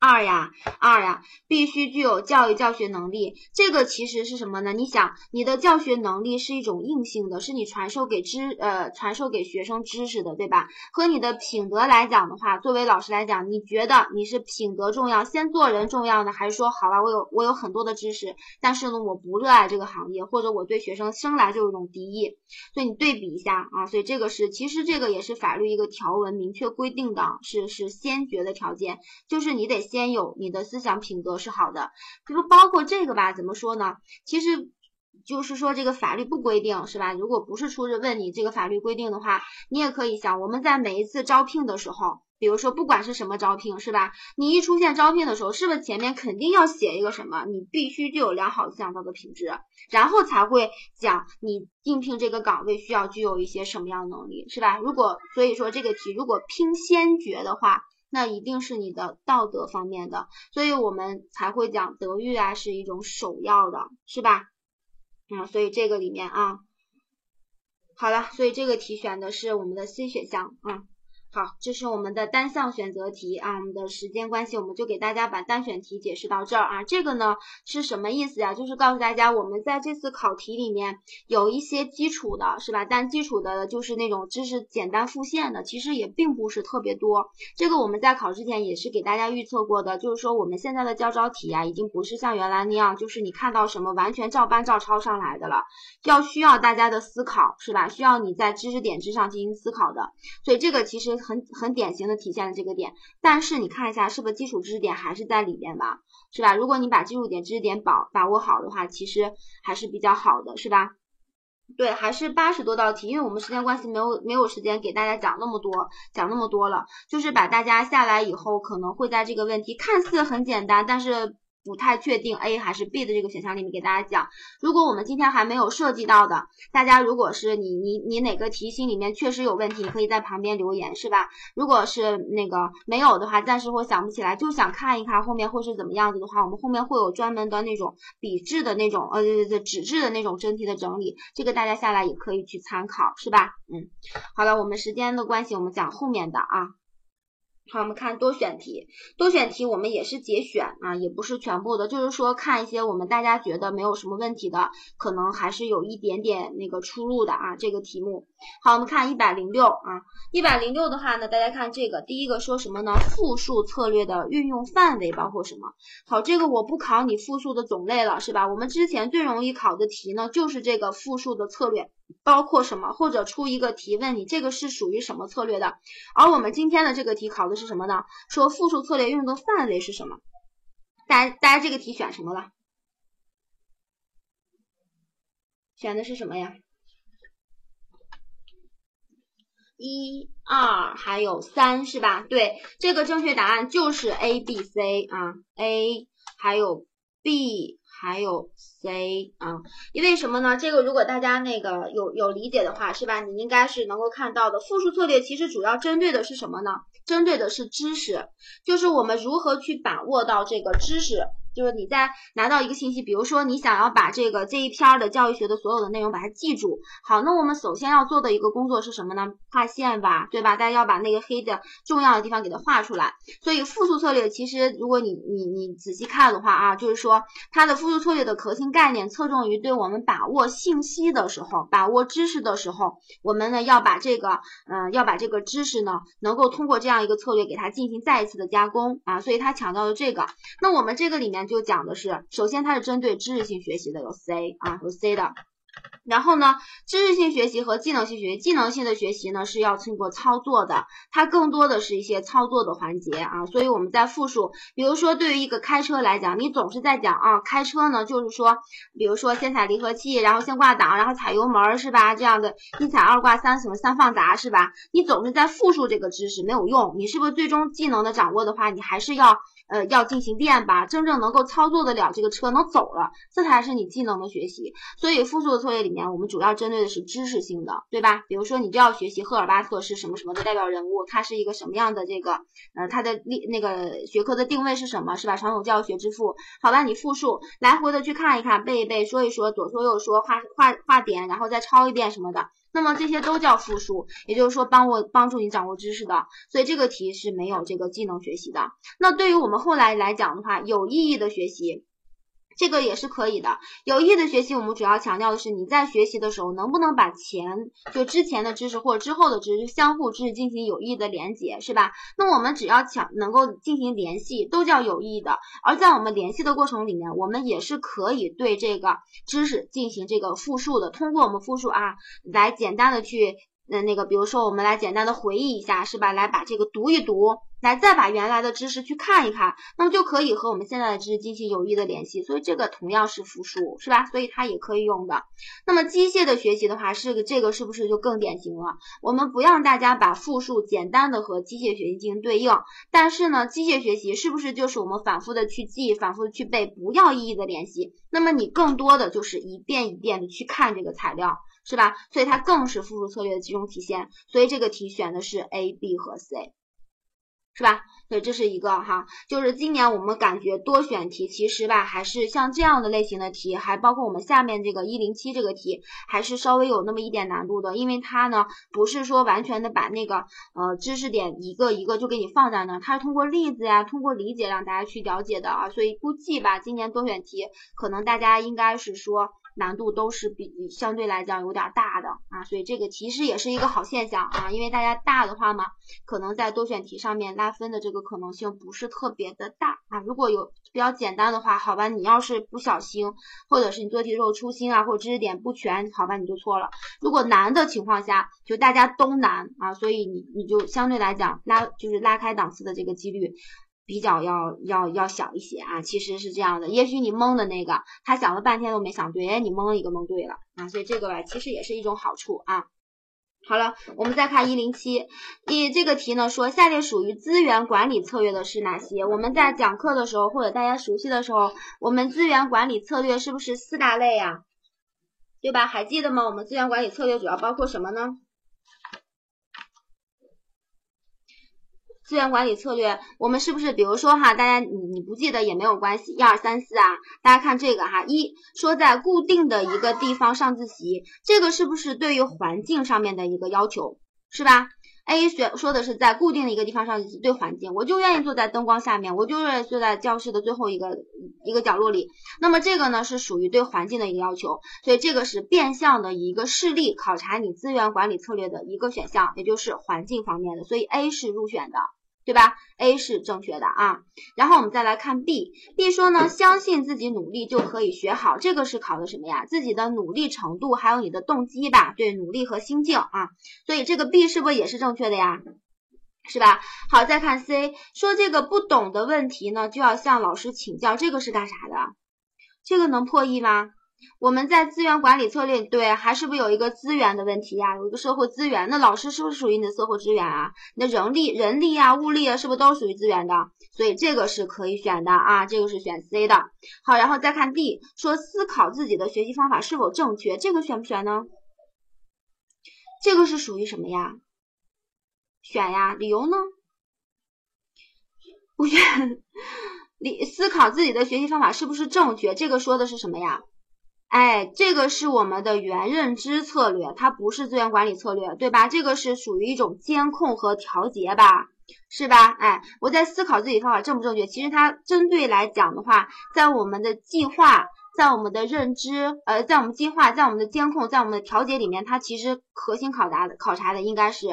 二呀，二呀，必须具有教育教学能力。这个其实是什么呢？你想，你的教学能力是一种硬性的，是你传授给知呃传授给学生知识的，对吧？和你的品德来讲的话，作为老师来讲，你觉得你是品德重要，先做人重要呢，还是说，好吧，我有我有很多的知识，但是呢，我不热爱这个行业，或者我对学生生来就有一种敌意，所以你对比一下啊。所以这个是，其实这个也是法律一个条文明确规定的，是是先决的条件，就是你得。先有你的思想品德是好的，比如包括这个吧，怎么说呢？其实就是说这个法律不规定是吧？如果不是出着问你这个法律规定的话，你也可以想，我们在每一次招聘的时候，比如说不管是什么招聘是吧？你一出现招聘的时候，是不是前面肯定要写一个什么？你必须具有良好思想道德品质，然后才会讲你应聘这个岗位需要具有一些什么样的能力是吧？如果所以说这个题如果拼先决的话。那一定是你的道德方面的，所以我们才会讲德育啊是一种首要的，是吧？嗯，所以这个里面啊，好了，所以这个题选的是我们的 C 选项啊。好，这是我们的单项选择题啊。我们的时间关系，我们就给大家把单选题解释到这儿啊。这个呢是什么意思呀？就是告诉大家，我们在这次考题里面有一些基础的，是吧？但基础的就是那种知识简单复现的，其实也并不是特别多。这个我们在考之前也是给大家预测过的，就是说我们现在的教招题呀，已经不是像原来那样，就是你看到什么完全照搬照抄上来的了，要需要大家的思考，是吧？需要你在知识点之上进行思考的。所以这个其实。很很典型的体现了这个点，但是你看一下是不是基础知识点还是在里边吧，是吧？如果你把基础点知识点把把握好的话，其实还是比较好的，是吧？对，还是八十多道题，因为我们时间关系没有没有时间给大家讲那么多，讲那么多了，就是把大家下来以后可能会在这个问题看似很简单，但是。不太确定 A 还是 B 的这个选项里面给大家讲，如果我们今天还没有涉及到的，大家如果是你你你哪个题型里面确实有问题，可以在旁边留言是吧？如果是那个没有的话，暂时我想不起来，就想看一看后面会是怎么样子的话，我们后面会有专门的那种笔质的那种呃对对对纸质的那种真题的整理，这个大家下来也可以去参考是吧？嗯，好了，我们时间的关系，我们讲后面的啊。好，我们看多选题，多选题我们也是节选啊，也不是全部的，就是说看一些我们大家觉得没有什么问题的，可能还是有一点点那个出入的啊。这个题目，好，我们看一百零六啊，一百零六的话呢，大家看这个，第一个说什么呢？复数策略的运用范围包括什么？好，这个我不考你复数的种类了，是吧？我们之前最容易考的题呢，就是这个复数的策略。包括什么？或者出一个题问你这个是属于什么策略的？而我们今天的这个题考的是什么呢？说复数策略运用的范围是什么？大家大家这个题选什么了？选的是什么呀？一、二还有三是吧？对，这个正确答案就是 A、B、C 啊，A 还有 B。还有 C 啊，因为什么呢？这个如果大家那个有有理解的话，是吧？你应该是能够看到的。复述策略其实主要针对的是什么呢？针对的是知识，就是我们如何去把握到这个知识。就是你在拿到一个信息，比如说你想要把这个这一篇的教育学的所有的内容把它记住，好，那我们首先要做的一个工作是什么呢？画线吧，对吧？大家要把那个黑的重要的地方给它画出来。所以复述策略其实如果你你你仔细看的话啊，就是说它的复述策略的核心概念侧重于对我们把握信息的时候，把握知识的时候，我们呢要把这个嗯要把这个知识呢能够通过这样一个策略给它进行再一次的加工啊，所以它强调的这个。那我们这个里面。就讲的是，首先它是针对知识性学习的，有 C 啊，有 C 的。然后呢，知识性学习和技能性学习，技能性的学习呢是要通过操作的，它更多的是一些操作的环节啊。所以我们在复述，比如说对于一个开车来讲，你总是在讲啊，开车呢就是说，比如说先踩离合器，然后先挂档，然后踩油门是吧？这样的一踩二挂三什么三放闸是吧？你总是在复述这个知识没有用，你是不是最终技能的掌握的话，你还是要。呃，要进行练吧，真正能够操作得了这个车能走了，这才是你技能的学习。所以复述的作业里面，我们主要针对的是知识性的，对吧？比如说你就要学习赫尔巴特是什么什么的代表人物，他是一个什么样的这个，呃，他的立那个学科的定位是什么，是吧？传统教学之父。好吧，你复述，来回的去看一看，背一背，说一说，左说右说，画画画点，然后再抄一遍什么的。那么这些都叫复述，也就是说帮我帮助你掌握知识的，所以这个题是没有这个技能学习的。那对于我们后来来讲的话，有意义的学习。这个也是可以的，有意义的学习，我们主要强调的是你在学习的时候能不能把前就之前的知识或者之后的知识相互知识进行有意的连接，是吧？那我们只要强能够进行联系，都叫有意义的。而在我们联系的过程里面，我们也是可以对这个知识进行这个复述的。通过我们复述啊，来简单的去。那那个，比如说，我们来简单的回忆一下，是吧？来把这个读一读，来再把原来的知识去看一看，那么就可以和我们现在的知识进行有意的联系。所以这个同样是复述，是吧？所以它也可以用的。那么机械的学习的话，是个这个是不是就更典型了？我们不让大家把复述简单的和机械学习进行对应，但是呢，机械学习是不是就是我们反复的去记，反复的去背，不要意义的联系？那么你更多的就是一遍一遍的去看这个材料。是吧？所以它更是复述策略的集中体现。所以这个题选的是 A、B 和 C，是吧？所以这是一个哈，就是今年我们感觉多选题其实吧，还是像这样的类型的题，还包括我们下面这个一零七这个题，还是稍微有那么一点难度的，因为它呢不是说完全的把那个呃知识点一个一个就给你放在那，它是通过例子呀，通过理解让大家去了解的啊。所以估计吧，今年多选题可能大家应该是说。难度都是比相对来讲有点大的啊，所以这个其实也是一个好现象啊，因为大家大的话嘛，可能在多选题上面拉分的这个可能性不是特别的大啊。如果有比较简单的话，好吧，你要是不小心，或者是你做题的时候粗心啊，或者知识点不全，好吧，你就错了。如果难的情况下，就大家都难啊，所以你你就相对来讲拉就是拉开档次的这个几率。比较要要要小一些啊，其实是这样的，也许你蒙的那个，他想了半天都没想对，哎，你蒙一个蒙对了啊，所以这个吧，其实也是一种好处啊。好了，我们再看一零七一这个题呢，说下列属于资源管理策略的是哪些？我们在讲课的时候或者大家熟悉的时候，我们资源管理策略是不是四大类呀？对吧？还记得吗？我们资源管理策略主要包括什么呢？资源管理策略，我们是不是比如说哈，大家你你不记得也没有关系，一二三四啊，大家看这个哈，一说在固定的一个地方上自习，这个是不是对于环境上面的一个要求，是吧？A 选说的是在固定的一个地方上自习，对环境，我就愿意坐在灯光下面，我就愿意坐在教室的最后一个一个角落里，那么这个呢是属于对环境的一个要求，所以这个是变相的一个事例考察你资源管理策略的一个选项，也就是环境方面的，所以 A 是入选的。对吧？A 是正确的啊，然后我们再来看 B，B 说呢，相信自己努力就可以学好，这个是考的什么呀？自己的努力程度，还有你的动机吧？对，努力和心境啊，所以这个 B 是不是也是正确的呀？是吧？好，再看 C，说这个不懂的问题呢，就要向老师请教，这个是干啥的？这个能破译吗？我们在资源管理策略对，还是不是有一个资源的问题呀？有一个社会资源，那老师是不是属于你的社会资源啊？你的人力、人力啊、物力啊，是不是都属于资源的？所以这个是可以选的啊，这个是选 C 的。好，然后再看 D，说思考自己的学习方法是否正确，这个选不选呢？这个是属于什么呀？选呀，理由呢？不选。理思考自己的学习方法是不是正确，这个说的是什么呀？哎，这个是我们的原认知策略，它不是资源管理策略，对吧？这个是属于一种监控和调节吧，是吧？哎，我在思考自己方法正不正确。其实它针对来讲的话，在我们的计划，在我们的认知，呃，在我们计划，在我们的监控，在我们的调节里面，它其实核心考察的考察的应该是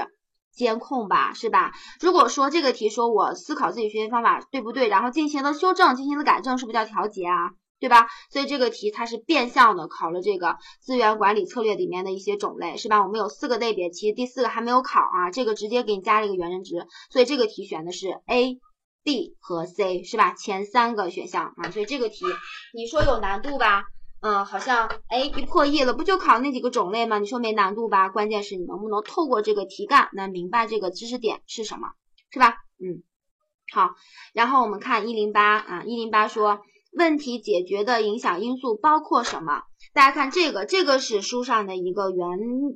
监控吧，是吧？如果说这个题说我思考自己学习方法对不对，然后进行了修正，进行了改正，是不是叫调节啊？对吧？所以这个题它是变相的考了这个资源管理策略里面的一些种类，是吧？我们有四个类别，其实第四个还没有考啊，这个直接给你加了一个原认值，所以这个题选的是 A、B 和 C，是吧？前三个选项啊，所以这个题你说有难度吧？嗯，好像哎一破译了，不就考那几个种类吗？你说没难度吧？关键是你能不能透过这个题干能明白这个知识点是什么，是吧？嗯，好，然后我们看一零八啊，一零八说。问题解决的影响因素包括什么？大家看这个，这个是书上的一个原，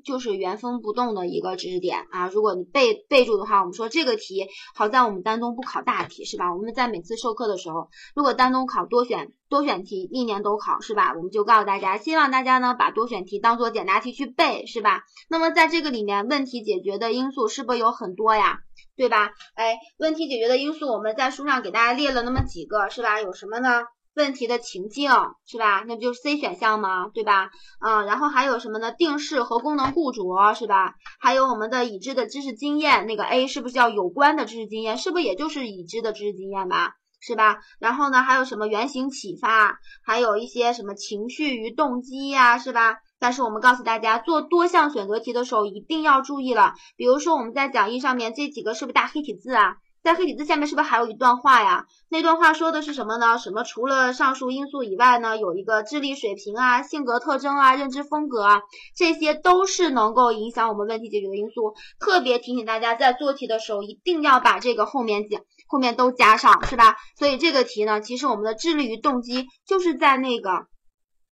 就是原封不动的一个知识点啊。如果你备备注的话，我们说这个题好在我们丹东不考大题，是吧？我们在每次授课的时候，如果丹东考多选多选题，历年都考，是吧？我们就告诉大家，希望大家呢把多选题当做简答题去背，是吧？那么在这个里面，问题解决的因素是不是有很多呀？对吧？哎，问题解决的因素我们在书上给大家列了那么几个，是吧？有什么呢？问题的情境是吧？那不就是 C 选项吗？对吧？嗯，然后还有什么呢？定式和功能固着是吧？还有我们的已知的知识经验，那个 A 是不是叫有关的知识经验？是不是也就是已知的知识经验吧？是吧？然后呢，还有什么原型启发？还有一些什么情绪与动机呀？是吧？但是我们告诉大家，做多项选择题的时候一定要注意了。比如说我们在讲义上面这几个是不是大黑体字啊？在黑体字下面是不是还有一段话呀？那段话说的是什么呢？什么除了上述因素以外呢，有一个智力水平啊、性格特征啊、认知风格啊，这些都是能够影响我们问题解决的因素。特别提醒大家，在做题的时候一定要把这个后面讲后面都加上，是吧？所以这个题呢，其实我们的智力与动机就是在那个。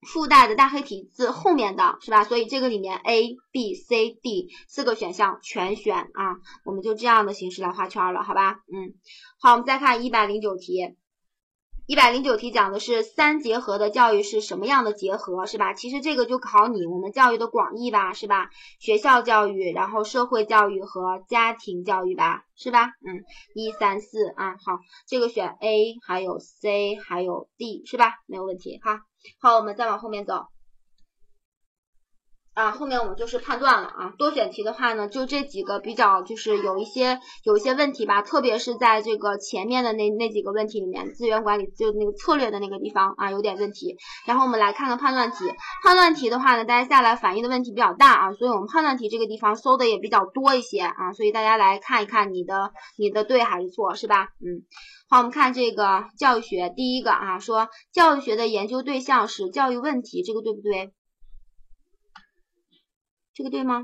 附带的大黑体字后面的是吧？所以这个里面 A、B、C、D 四个选项全选啊，我们就这样的形式来画圈了，好吧？嗯，好，我们再看一百零九题。一百零九题讲的是三结合的教育是什么样的结合，是吧？其实这个就考你我们教育的广义吧，是吧？学校教育，然后社会教育和家庭教育吧，是吧？嗯，一三四啊，好，这个选 A，还有 C，还有 D，是吧？没有问题哈。好，我们再往后面走。啊，后面我们就是判断了啊。多选题的话呢，就这几个比较就是有一些有一些问题吧，特别是在这个前面的那那几个问题里面，资源管理就那个策略的那个地方啊有点问题。然后我们来看看判断题，判断题的话呢，大家下来反映的问题比较大啊，所以我们判断题这个地方搜的也比较多一些啊，所以大家来看一看你的你的对还是错是吧？嗯，好，我们看这个教育学第一个啊，说教育学的研究对象是教育问题，这个对不对？这个对吗？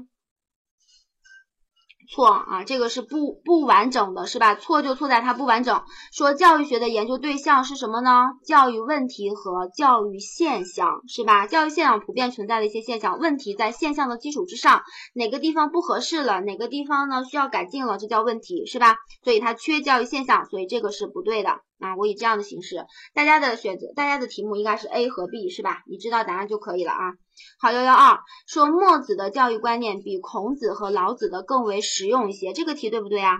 错啊，这个是不不完整的，是吧？错就错在它不完整。说教育学的研究对象是什么呢？教育问题和教育现象，是吧？教育现象普遍存在的一些现象，问题在现象的基础之上，哪个地方不合适了，哪个地方呢需要改进了，这叫问题，是吧？所以它缺教育现象，所以这个是不对的。啊，我以这样的形式，大家的选择，大家的题目应该是 A 和 B 是吧？你知道答案就可以了啊。好，幺幺二说墨子的教育观念比孔子和老子的更为实用一些，这个题对不对啊？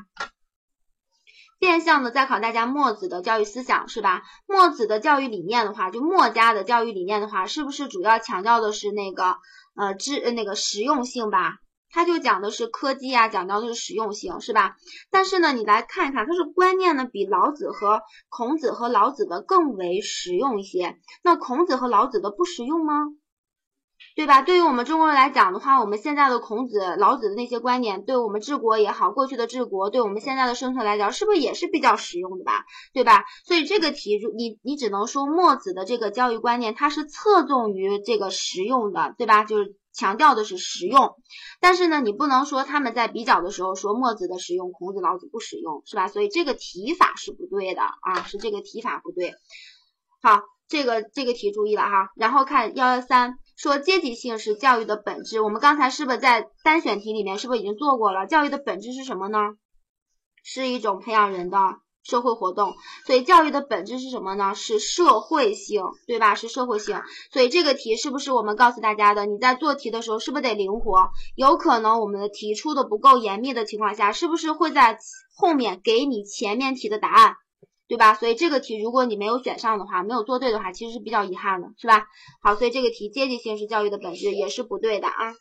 变相的在考大家墨子的教育思想是吧？墨子的教育理念的话，就墨家的教育理念的话，是不是主要强调的是那个呃知呃那个实用性吧？他就讲的是科技啊，讲到的是实用性，是吧？但是呢，你来看一看，他是观念呢比老子和孔子和老子的更为实用一些。那孔子和老子的不实用吗？对吧？对于我们中国人来讲的话，我们现在的孔子、老子的那些观念，对我们治国也好，过去的治国，对我们现在的生存来讲，是不是也是比较实用的吧？对吧？所以这个题，你你只能说墨子的这个教育观念，它是侧重于这个实用的，对吧？就是。强调的是实用，但是呢，你不能说他们在比较的时候说墨子的实用，孔子、老子不实用，是吧？所以这个提法是不对的啊，是这个提法不对。好，这个这个题注意了哈。然后看幺幺三，说阶级性是教育的本质。我们刚才是不是在单选题里面是不是已经做过了？教育的本质是什么呢？是一种培养人的。社会活动，所以教育的本质是什么呢？是社会性，对吧？是社会性。所以这个题是不是我们告诉大家的？你在做题的时候是不是得灵活？有可能我们的题出的不够严密的情况下，是不是会在后面给你前面题的答案，对吧？所以这个题如果你没有选上的话，没有做对的话，其实是比较遗憾的，是吧？好，所以这个题阶级性是教育的本质，也是不对的啊。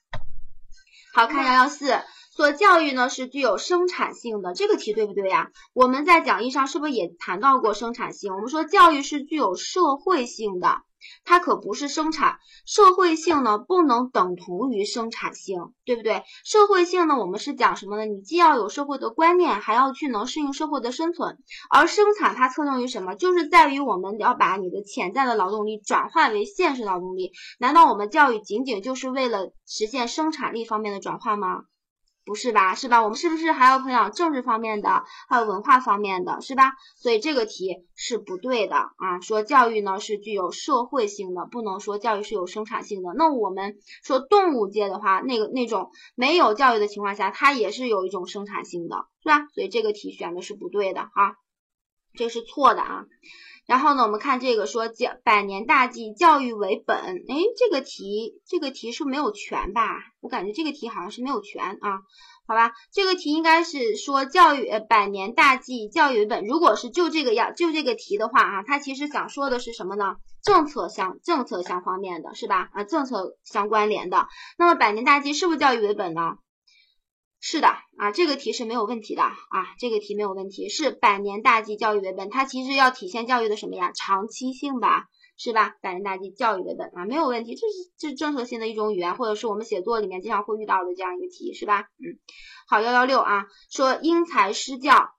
好看幺幺四。所教育呢是具有生产性的，这个题对不对呀？我们在讲义上是不是也谈到过生产性？我们说教育是具有社会性的，它可不是生产。社会性呢不能等同于生产性，对不对？社会性呢，我们是讲什么呢？你既要有社会的观念，还要去能适应社会的生存。而生产它侧重于什么？就是在于我们要把你的潜在的劳动力转换为现实劳动力。难道我们教育仅仅就是为了实现生产力方面的转换吗？不是吧，是吧？我们是不是还要培养政治方面的，还有文化方面的，是吧？所以这个题是不对的啊。说教育呢是具有社会性的，不能说教育是有生产性的。那我们说动物界的话，那个那种没有教育的情况下，它也是有一种生产性的，是吧？所以这个题选的是不对的哈，这是错的啊。然后呢，我们看这个说教百年大计，教育为本。哎，这个题这个题是没有全吧？我感觉这个题好像是没有全啊。好吧，这个题应该是说教育百年大计，教育为本。如果是就这个样就这个题的话啊，它其实想说的是什么呢？政策相政策相方面的是吧？啊，政策相关联的。那么百年大计是不是教育为本呢？是的啊，这个题是没有问题的啊，这个题没有问题，是百年大计教育为本，它其实要体现教育的什么呀？长期性吧，是吧？百年大计教育为本啊，没有问题，这是这是政策性的一种语言，或者是我们写作里面经常会遇到的这样一个题，是吧？嗯，好，幺幺六啊，说因材施教，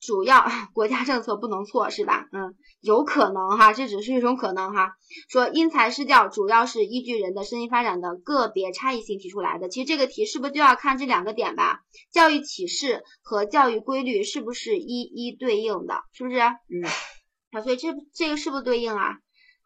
主要 国家政策不能错是吧？嗯，有可能哈，这只是一种可能哈。说因材施教，主要是依据人的身心发展的个别差异性提出来的。其实这个题是不是就要看这两个点吧？教育启示和教育规律是不是一一对应的？是不是？嗯，好，所以这这个是不是对应啊？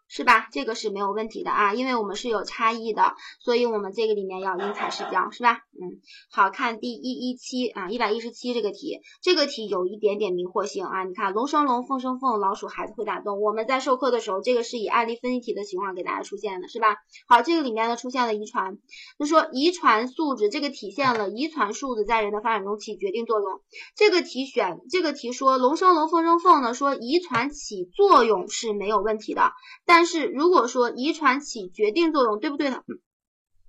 是吧？这个是没有问题的啊，因为我们是有差异的，所以我们这个里面要因材施教，是吧？嗯，好看第一一七啊，一百一十七这个题，这个题有一点点迷惑性啊。你看龙生龙，凤生凤，老鼠孩子会打洞。我们在授课的时候，这个是以案例分析题的情况给大家出现的，是吧？好，这个里面呢出现了遗传，就说遗传素质，这个体现了遗传素质在人的发展中起决定作用。这个题选这个题说龙生龙，凤生凤呢，说遗传起作用是没有问题的，但但是如果说遗传起决定作用，对不对呢？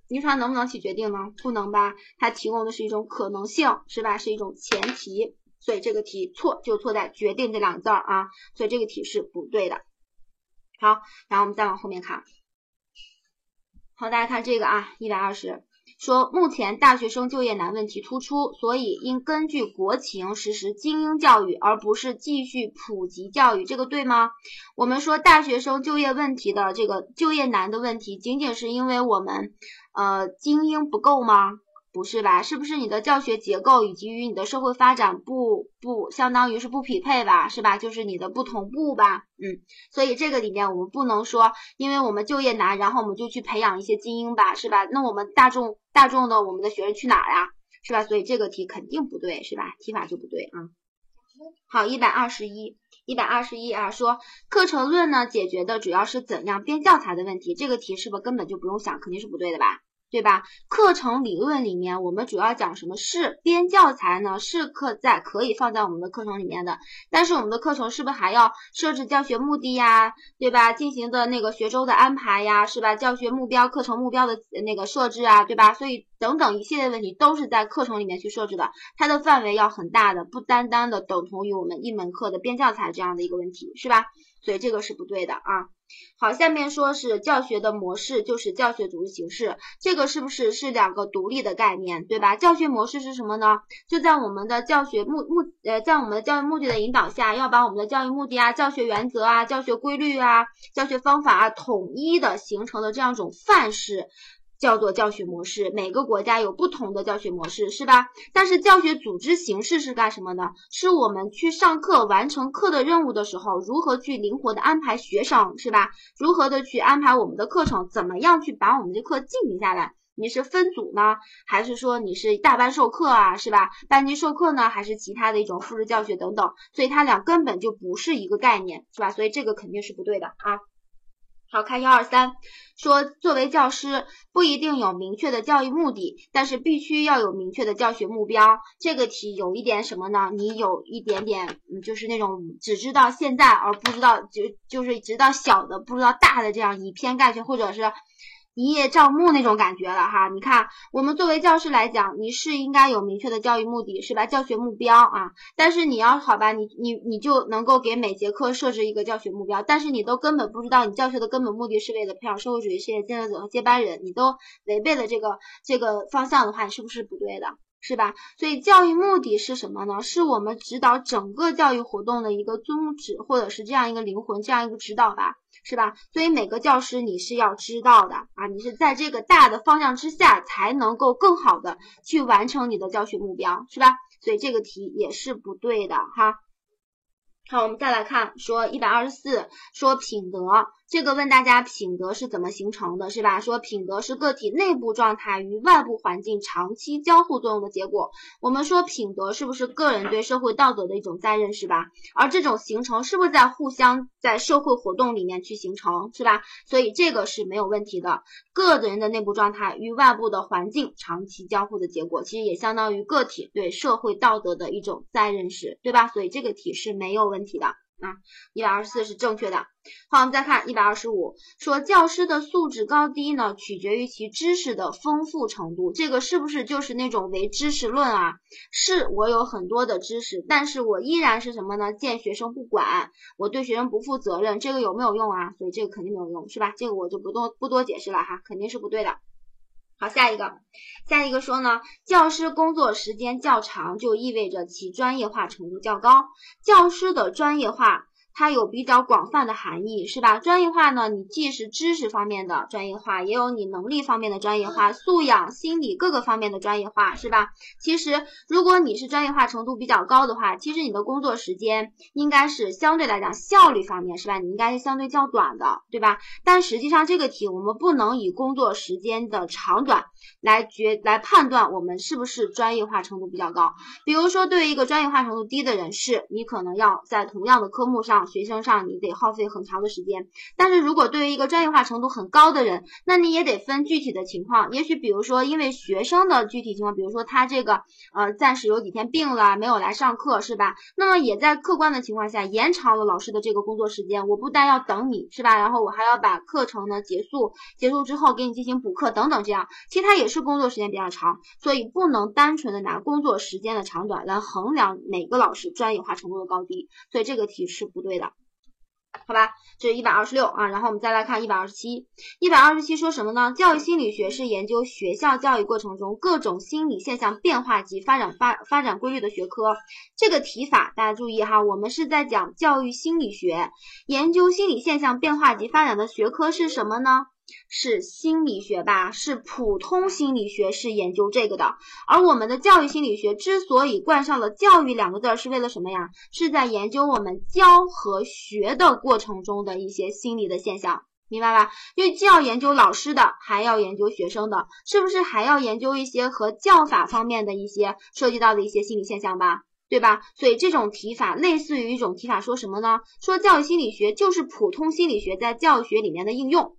遗传能不能起决定呢？不能吧，它提供的是一种可能性，是吧？是一种前提，所以这个题错就错在决定这两个字儿啊，所以这个题是不对的。好，然后我们再往后面看，好，大家看这个啊，一百二十。说目前大学生就业难问题突出，所以应根据国情实施精英教育，而不是继续普及教育，这个对吗？我们说大学生就业问题的这个就业难的问题，仅仅是因为我们呃精英不够吗？不是吧？是不是你的教学结构以及与你的社会发展不不相当于是不匹配吧？是吧？就是你的不同步吧？嗯，所以这个里面我们不能说，因为我们就业难，然后我们就去培养一些精英吧？是吧？那我们大众大众的我们的学生去哪儿呀？是吧？所以这个题肯定不对，是吧？题法就不对啊。好，一百二十一，一百二十一啊，说课程论呢解决的主要是怎样编教材的问题，这个题是不是根本就不用想，肯定是不对的吧？对吧？课程理论里面，我们主要讲什么是编教材呢？是课在可以放在我们的课程里面的，但是我们的课程是不是还要设置教学目的呀？对吧？进行的那个学周的安排呀，是吧？教学目标、课程目标的那个设置啊，对吧？所以等等一系列问题都是在课程里面去设置的，它的范围要很大的，不单单的等同于我们一门课的编教材这样的一个问题，是吧？所以这个是不对的啊。好，下面说是教学的模式，就是教学组织形式，这个是不是是两个独立的概念，对吧？教学模式是什么呢？就在我们的教学目目呃，在我们的教育目的的引导下，要把我们的教育目的啊、教学原则啊、教学规律啊、教学方法啊，统一的形成的这样一种范式。叫做教学模式，每个国家有不同的教学模式，是吧？但是教学组织形式是干什么呢？是我们去上课完成课的任务的时候，如何去灵活的安排学生，是吧？如何的去安排我们的课程，怎么样去把我们的课进行下来？你是分组呢，还是说你是大班授课啊，是吧？班级授课呢，还是其他的一种复制教学等等？所以它俩根本就不是一个概念，是吧？所以这个肯定是不对的啊。好看幺二三，说作为教师不一定有明确的教育目的，但是必须要有明确的教学目标。这个题有一点什么呢？你有一点点，就是那种只知道现在而不知道，就就是直到小的不知道大的这样以偏概全，或者是。一叶障目那种感觉了哈，你看我们作为教师来讲，你是应该有明确的教育目的，是吧？教学目标啊，但是你要好吧，你你你就能够给每节课设置一个教学目标，但是你都根本不知道你教学的根本目的是为了培养社会主义事业建设者和接班人，你都违背了这个这个方向的话，你是不是不对的？是吧？所以教育目的是什么呢？是我们指导整个教育活动的一个宗旨，或者是这样一个灵魂，这样一个指导吧，是吧？所以每个教师你是要知道的啊，你是在这个大的方向之下，才能够更好的去完成你的教学目标，是吧？所以这个题也是不对的哈。好，我们再来看，说一百二十四，说品德。这个问大家品德是怎么形成的，是吧？说品德是个体内部状态与外部环境长期交互作用的结果。我们说品德是不是个人对社会道德的一种再认识吧？而这种形成是不是在互相在社会活动里面去形成，是吧？所以这个是没有问题的。个人的内部状态与外部的环境长期交互的结果，其实也相当于个体对社会道德的一种再认识，对吧？所以这个题是没有问问题的。啊，一百二十四是正确的。好，我们再看一百二十五，说教师的素质高低呢，取决于其知识的丰富程度。这个是不是就是那种唯知识论啊？是我有很多的知识，但是我依然是什么呢？见学生不管，我对学生不负责任，这个有没有用啊？所以这个肯定没有用，是吧？这个我就不多不多解释了哈，肯定是不对的。好，下一个，下一个说呢，教师工作时间较长，就意味着其专业化程度较高。教师的专业化。它有比较广泛的含义，是吧？专业化呢，你既是知识方面的专业化，也有你能力方面的专业化，素养、心理各个方面的专业化，是吧？其实，如果你是专业化程度比较高的话，其实你的工作时间应该是相对来讲效率方面，是吧？你应该是相对较短的，对吧？但实际上这个题我们不能以工作时间的长短来决来判断我们是不是专业化程度比较高。比如说，对于一个专业化程度低的人士，你可能要在同样的科目上。学生上你得耗费很长的时间，但是如果对于一个专业化程度很高的人，那你也得分具体的情况。也许比如说，因为学生的具体情况，比如说他这个呃暂时有几天病了，没有来上课，是吧？那么也在客观的情况下延长了老师的这个工作时间。我不但要等你，是吧？然后我还要把课程呢结束，结束之后给你进行补课等等，这样其实他也是工作时间比较长，所以不能单纯的拿工作时间的长短来衡量每个老师专业化程度的高低，所以这个题是不对对的。好吧，这是一百二十六啊，然后我们再来看一百二十七。一百二十七说什么呢？教育心理学是研究学校教育过程中各种心理现象变化及发展发发展规律的学科。这个提法大家注意哈，我们是在讲教育心理学，研究心理现象变化及发展的学科是什么呢？是心理学吧，是普通心理学，是研究这个的。而我们的教育心理学之所以冠上了“教育”两个字，是为了什么呀？是在研究我们教和学的过程中的一些心理的现象，明白吧？因为既要研究老师的，还要研究学生的，是不是还要研究一些和教法方面的一些涉及到的一些心理现象吧？对吧？所以这种提法类似于一种提法，说什么呢？说教育心理学就是普通心理学在教学里面的应用。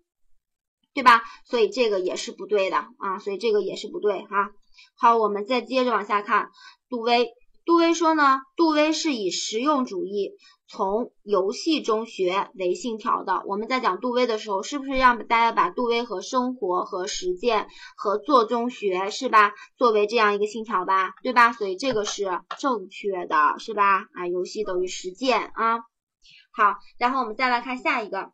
对吧？所以这个也是不对的啊，所以这个也是不对哈。好，我们再接着往下看，杜威，杜威说呢，杜威是以实用主义从游戏中学为信条的。我们在讲杜威的时候，是不是让大家把杜威和生活和实践和做中学是吧，作为这样一个信条吧，对吧？所以这个是正确的，是吧？啊，游戏等于实践啊。好，然后我们再来看下一个。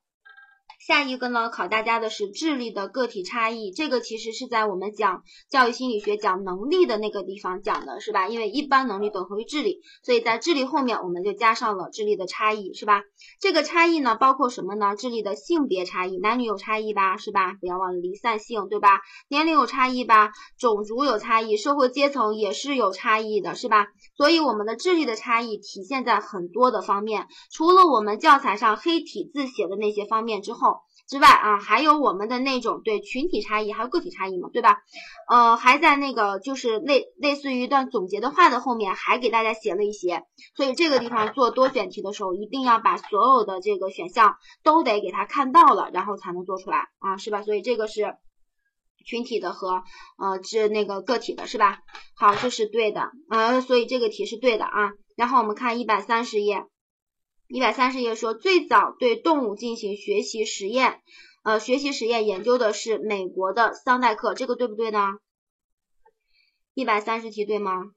下一个呢，考大家的是智力的个体差异。这个其实是在我们讲教育心理学讲能力的那个地方讲的，是吧？因为一般能力等同于智力，所以在智力后面我们就加上了智力的差异，是吧？这个差异呢，包括什么呢？智力的性别差异，男女有差异吧，是吧？不要忘了离散性，对吧？年龄有差异吧？种族有差异，社会阶层也是有差异的，是吧？所以我们的智力的差异体现在很多的方面，除了我们教材上黑体字写的那些方面之后。之外啊，还有我们的那种对群体差异，还有个体差异嘛，对吧？呃，还在那个就是类类似于一段总结的话的后面，还给大家写了一些，所以这个地方做多选题的时候，一定要把所有的这个选项都得给他看到了，然后才能做出来啊，是吧？所以这个是群体的和呃是那个个体的，是吧？好，这是对的，呃，所以这个题是对的啊。然后我们看一百三十页。一百三十页说，最早对动物进行学习实验，呃，学习实验研究的是美国的桑代克，这个对不对呢？一百三十题对吗？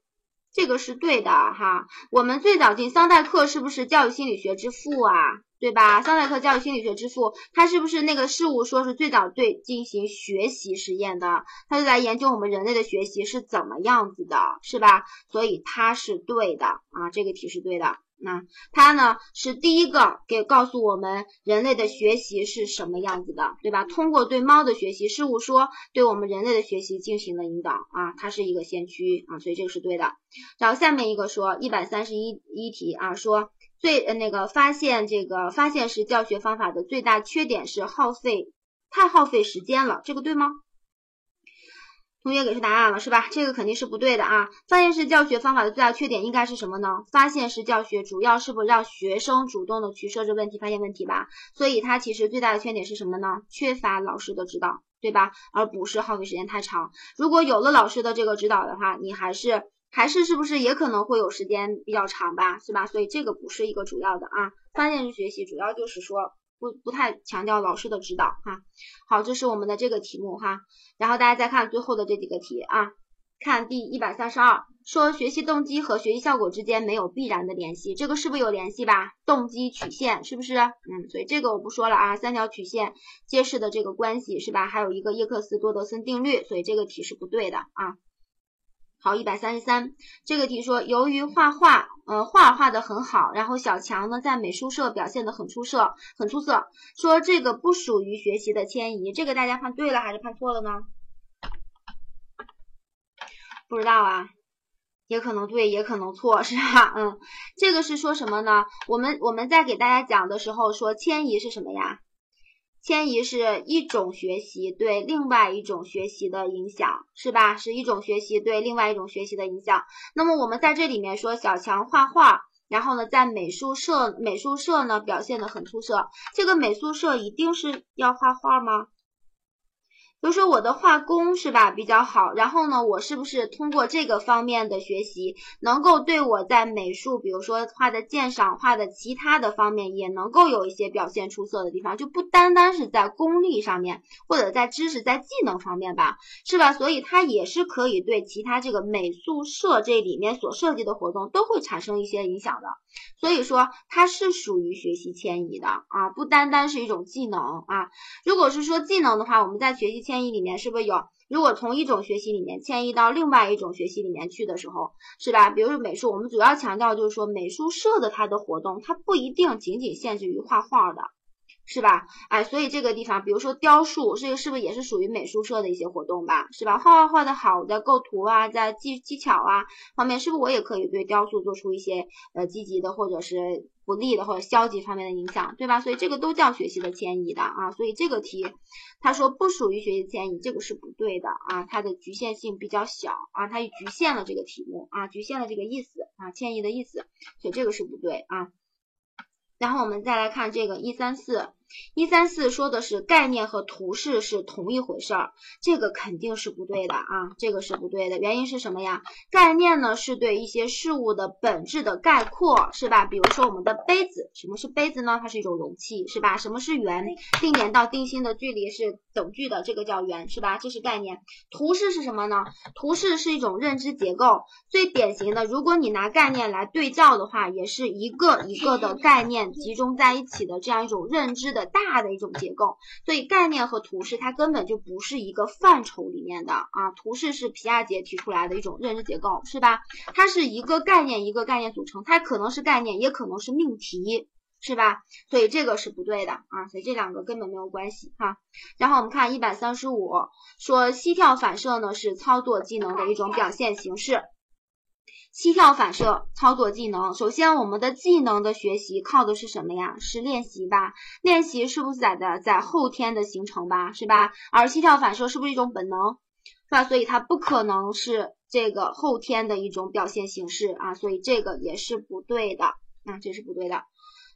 这个是对的哈。我们最早进桑代克是不是教育心理学之父啊？对吧？桑代克教育心理学之父，他是不是那个事物说是最早对进行学习实验的？他就来研究我们人类的学习是怎么样子的，是吧？所以他是对的啊，这个题是对的。那他呢是第一个给告诉我们人类的学习是什么样子的，对吧？通过对猫的学习，事物说对我们人类的学习进行了引导啊，它是一个先驱啊，所以这个是对的。然后下面一个说一百三十一一题啊，说最呃那个发现这个发现式教学方法的最大缺点是耗费太耗费时间了，这个对吗？同学给出答案了是吧？这个肯定是不对的啊！发现式教学方法的最大缺点应该是什么呢？发现式教学主要是不让学生主动的去设置问题、发现问题吧？所以它其实最大的缺点是什么呢？缺乏老师的指导，对吧？而不是耗费时间太长。如果有了老师的这个指导的话，你还是还是是不是也可能会有时间比较长吧？是吧？所以这个不是一个主要的啊！发现式学习主要就是说。不不太强调老师的指导哈，好，这是我们的这个题目哈，然后大家再看最后的这几个题啊，看第一百三十二，说学习动机和学习效果之间没有必然的联系，这个是不是有联系吧？动机曲线是不是？嗯，所以这个我不说了啊，三条曲线揭示的这个关系是吧？还有一个叶克斯多德森定律，所以这个题是不对的啊。好，一百三十三，这个题说，由于画画，呃，画画的很好，然后小强呢在美术社表现的很出色，很出色，说这个不属于学习的迁移，这个大家判对了还是判错了呢？不知道啊，也可能对，也可能错，是吧？嗯，这个是说什么呢？我们我们在给大家讲的时候说迁移是什么呀？迁移是一种学习对另外一种学习的影响，是吧？是一种学习对另外一种学习的影响。那么我们在这里面说小强画画，然后呢，在美术社美术社呢表现的很出色。这个美术社一定是要画画吗？比如说我的画工是吧比较好，然后呢，我是不是通过这个方面的学习，能够对我在美术，比如说画的鉴赏、画的其他的方面，也能够有一些表现出色的地方，就不单单是在功力上面，或者在知识、在技能方面吧，是吧？所以它也是可以对其他这个美术社这里面所设计的活动都会产生一些影响的。所以说它是属于学习迁移的啊，不单单是一种技能啊。如果是说技能的话，我们在学习迁迁移里面是不是有？如果从一种学习里面迁移到另外一种学习里面去的时候，是吧？比如说美术，我们主要强调就是说美术社的它的活动，它不一定仅仅限制于画画的。是吧？哎，所以这个地方，比如说雕塑，这个是不是也是属于美术社的一些活动吧？是吧？画画画的好，在构图啊，在技技巧啊方面，是不是我也可以对雕塑做出一些呃积极的或者是不利的或者消极方面的影响，对吧？所以这个都叫学习的迁移的啊。所以这个题他说不属于学习迁移，这个是不对的啊，它的局限性比较小啊，它局限了这个题目啊，局限了这个意思啊，迁移的意思，所以这个是不对啊。然后我们再来看这个一三四。一三四说的是概念和图示是同一回事儿，这个肯定是不对的啊，这个是不对的。原因是什么呀？概念呢是对一些事物的本质的概括，是吧？比如说我们的杯子，什么是杯子呢？它是一种容器，是吧？什么是圆？定点到定心的距离是等距的，这个叫圆，是吧？这是概念。图示是什么呢？图示是一种认知结构，最典型的，如果你拿概念来对照的话，也是一个一个的概念集中在一起的这样一种认知。的大的一种结构，所以概念和图示它根本就不是一个范畴里面的啊。图示是皮亚杰提出来的一种认知结构，是吧？它是一个概念一个概念组成，它可能是概念，也可能是命题，是吧？所以这个是不对的啊。所以这两个根本没有关系哈。然后我们看一百三十五，说膝跳反射呢是操作技能的一种表现形式。膝跳反射操作技能，首先我们的技能的学习靠的是什么呀？是练习吧？练习是不是在的在后天的形成吧？是吧？而膝跳反射是不是一种本能？是吧？所以它不可能是这个后天的一种表现形式啊，所以这个也是不对的啊，这是不对的。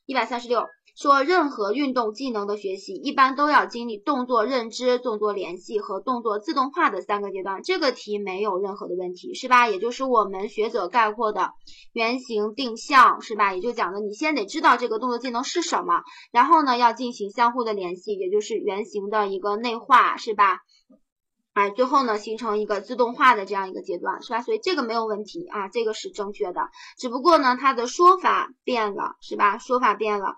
一百三十六。说任何运动技能的学习，一般都要经历动作认知、动作联系和动作自动化的三个阶段。这个题没有任何的问题，是吧？也就是我们学者概括的原型定向，是吧？也就讲的你先得知道这个动作技能是什么，然后呢要进行相互的联系，也就是原型的一个内化，是吧？哎，最后呢形成一个自动化的这样一个阶段，是吧？所以这个没有问题啊，这个是正确的。只不过呢它的说法变了，是吧？说法变了。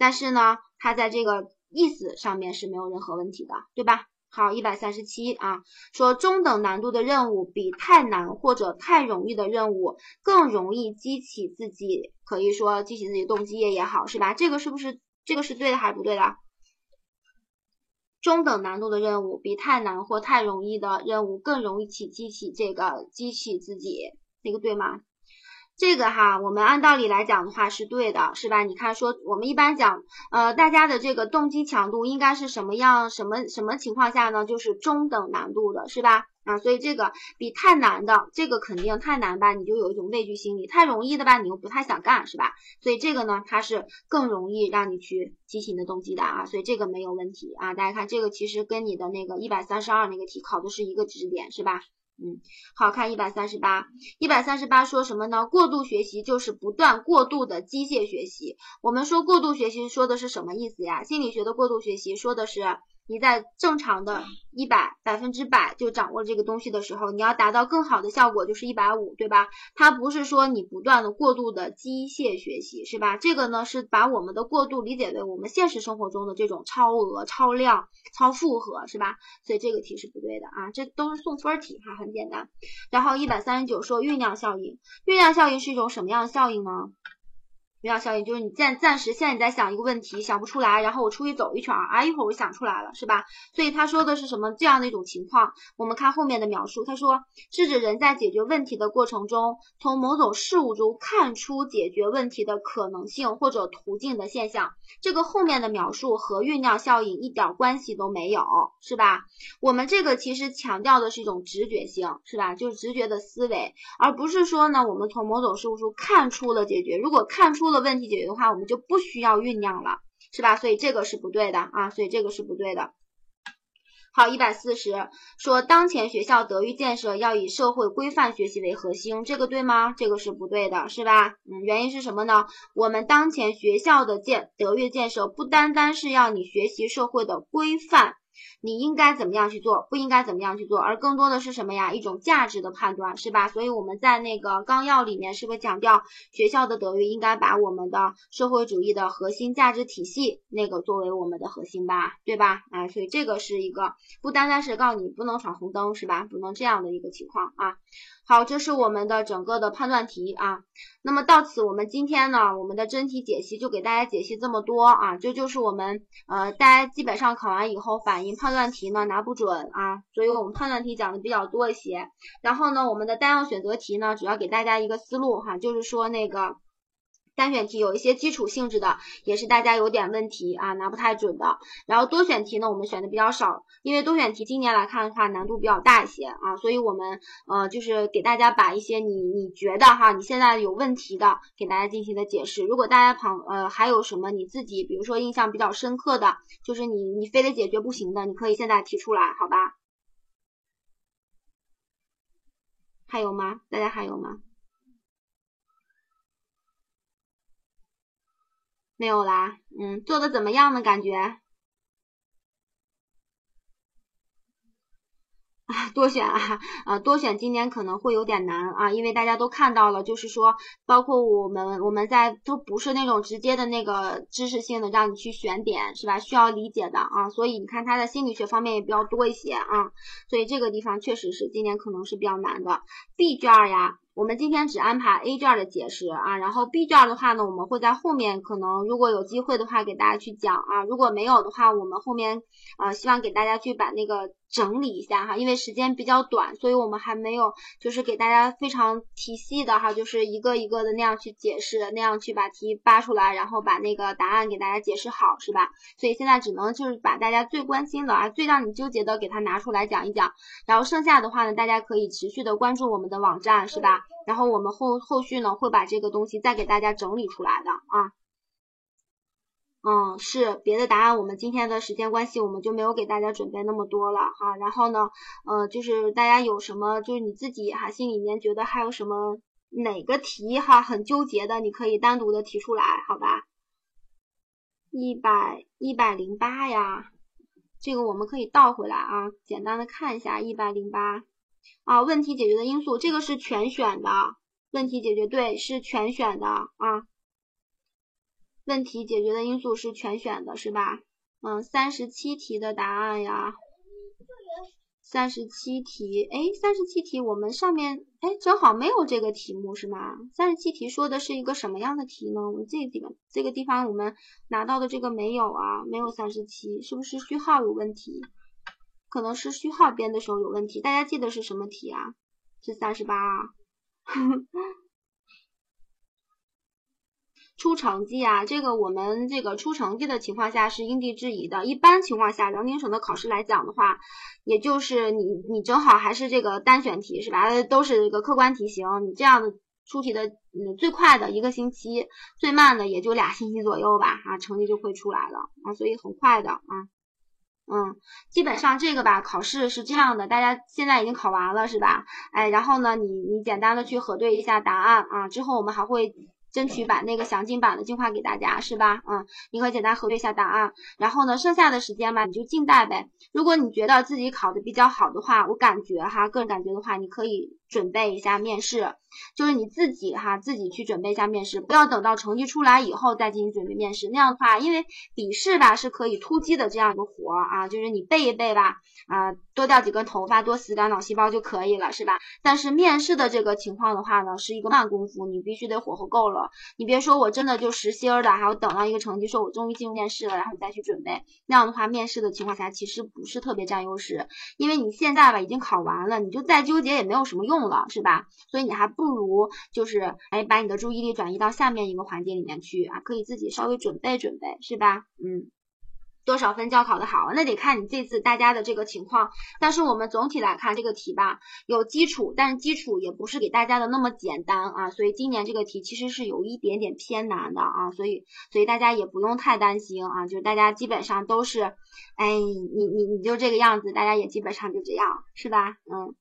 但是呢，它在这个意思上面是没有任何问题的，对吧？好，一百三十七啊，说中等难度的任务比太难或者太容易的任务更容易激起自己，可以说激起自己动机也好，是吧？这个是不是这个是对的还是不对的？中等难度的任务比太难或太容易的任务更容易起激起这个激起自己，那个对吗？这个哈，我们按道理来讲的话是对的，是吧？你看说我们一般讲，呃，大家的这个动机强度应该是什么样？什么什么情况下呢？就是中等难度的，是吧？啊，所以这个比太难的，这个肯定太难吧，你就有一种畏惧心理；太容易的吧，你又不太想干，是吧？所以这个呢，它是更容易让你去激起你的动机的啊，所以这个没有问题啊。大家看这个其实跟你的那个一百三十二那个题考的是一个知识点，是吧？嗯，好看一百三十八，一百三十八说什么呢？过度学习就是不断过度的机械学习。我们说过度学习说的是什么意思呀？心理学的过度学习说的是你在正常的一百百分之百就掌握这个东西的时候，你要达到更好的效果就是一百五，对吧？它不是说你不断的过度的机械学习，是吧？这个呢是把我们的过度理解为我们现实生活中的这种超额、超量、超负荷，是吧？所以这个题是不对的啊，这都是送分题哈，很简单。然后一百三十九说酝酿效应，酝酿效应是一种什么样的效应呢？酝酿效应就是你暂暂时现在你在想一个问题想不出来，然后我出去走一圈啊，一会儿我想出来了，是吧？所以他说的是什么这样的一种情况？我们看后面的描述，他说是指人在解决问题的过程中，从某种事物中看出解决问题的可能性或者途径的现象。这个后面的描述和酝酿效应一点关系都没有，是吧？我们这个其实强调的是一种直觉性，是吧？就是直觉的思维，而不是说呢，我们从某种事物中看出了解决。如果看出了问题解决的话，我们就不需要酝酿了，是吧？所以这个是不对的啊，所以这个是不对的。好，一百四十说当前学校德育建设要以社会规范学习为核心，这个对吗？这个是不对的，是吧？嗯，原因是什么呢？我们当前学校的建德育建设不单单是要你学习社会的规范。你应该怎么样去做，不应该怎么样去做，而更多的是什么呀？一种价值的判断，是吧？所以我们在那个纲要里面是不是强调学校的德育应该把我们的社会主义的核心价值体系那个作为我们的核心吧，对吧？哎，所以这个是一个不单单是告诉你不能闯红灯，是吧？不能这样的一个情况啊。好，这是我们的整个的判断题啊。那么到此，我们今天呢，我们的真题解析就给大家解析这么多啊。这就是我们呃，大家基本上考完以后反应判断题呢拿不准啊，所以我们判断题讲的比较多一些。然后呢，我们的单项选择题呢，主要给大家一个思路哈，就是说那个。单选题有一些基础性质的，也是大家有点问题啊，拿不太准的。然后多选题呢，我们选的比较少，因为多选题今年来看的话难度比较大一些啊，所以我们呃就是给大家把一些你你觉得哈你现在有问题的，给大家进行的解释。如果大家旁呃还有什么你自己比如说印象比较深刻的，就是你你非得解决不行的，你可以现在提出来，好吧？还有吗？大家还有吗？没有啦，嗯，做的怎么样呢？感觉 啊，多选啊，啊，多选今年可能会有点难啊，因为大家都看到了，就是说，包括我们我们在都不是那种直接的那个知识性的让你去选点是吧？需要理解的啊，所以你看他的心理学方面也比较多一些啊，所以这个地方确实是今年可能是比较难的。B 卷呀。我们今天只安排 A 卷的解释啊，然后 B 卷的话呢，我们会在后面可能如果有机会的话给大家去讲啊，如果没有的话，我们后面呃希望给大家去把那个整理一下哈，因为时间比较短，所以我们还没有就是给大家非常体系的哈，就是一个一个的那样去解释，那样去把题扒出来，然后把那个答案给大家解释好，是吧？所以现在只能就是把大家最关心的啊，最让你纠结的给它拿出来讲一讲，然后剩下的话呢，大家可以持续的关注我们的网站，是吧？然后我们后后续呢会把这个东西再给大家整理出来的啊，嗯，是别的答案，我们今天的时间关系，我们就没有给大家准备那么多了哈。然后呢，呃，就是大家有什么，就是你自己哈心里面觉得还有什么哪个题哈很纠结的，你可以单独的提出来，好吧？一百一百零八呀，这个我们可以倒回来啊，简单的看一下一百零八。啊，问题解决的因素，这个是全选的。问题解决对，是全选的啊。问题解决的因素是全选的，是吧？嗯，三十七题的答案呀。三十七题，哎，三十七题我们上面哎正好没有这个题目是吗？三十七题说的是一个什么样的题呢？我们这个地方这个地方我们拿到的这个没有啊，没有三十七，是不是序号有问题？可能是序号编的时候有问题，大家记得是什么题啊？是三十八。出成绩啊，这个我们这个出成绩的情况下是因地制宜的。一般情况下，辽宁省的考试来讲的话，也就是你你正好还是这个单选题是吧？都是一个客观题型，你这样的出题的，嗯，最快的一个星期，最慢的也就俩星期左右吧，啊，成绩就会出来了啊，所以很快的啊。嗯，基本上这个吧，考试是这样的，大家现在已经考完了是吧？哎，然后呢，你你简单的去核对一下答案啊，之后我们还会争取把那个详尽版的进化给大家，是吧？嗯，你可以简单核对一下答案，然后呢，剩下的时间吧，你就静待呗。如果你觉得自己考的比较好的话，我感觉哈，个人感觉的话，你可以准备一下面试，就是你自己哈，自己去准备一下面试，不要等到成绩出来以后再进行准备面试。那样的话，因为笔试吧是可以突击的这样一个活儿啊，就是你背一背吧，啊，多掉几根头发，多死点脑细胞就可以了，是吧？但是面试的这个情况的话呢，是一个慢功夫，你必须得火候够了。你别说我真的就实心的，还要等到一个成绩，说我终于进入面试了，然后你再去准备，那样的话，面试的情况下其实不是特别占优势，因为你现在吧已经考完了，你就再纠结也没有什么用用了，是吧？所以你还不如就是哎把你的注意力转移到下面一个环节里面去啊，可以自己稍微准备准备，是吧？嗯。多少分教考得好？那得看你这次大家的这个情况。但是我们总体来看这个题吧，有基础，但是基础也不是给大家的那么简单啊。所以今年这个题其实是有一点点偏难的啊。所以，所以大家也不用太担心啊。就是大家基本上都是，哎，你你你就这个样子，大家也基本上就这样，是吧？嗯。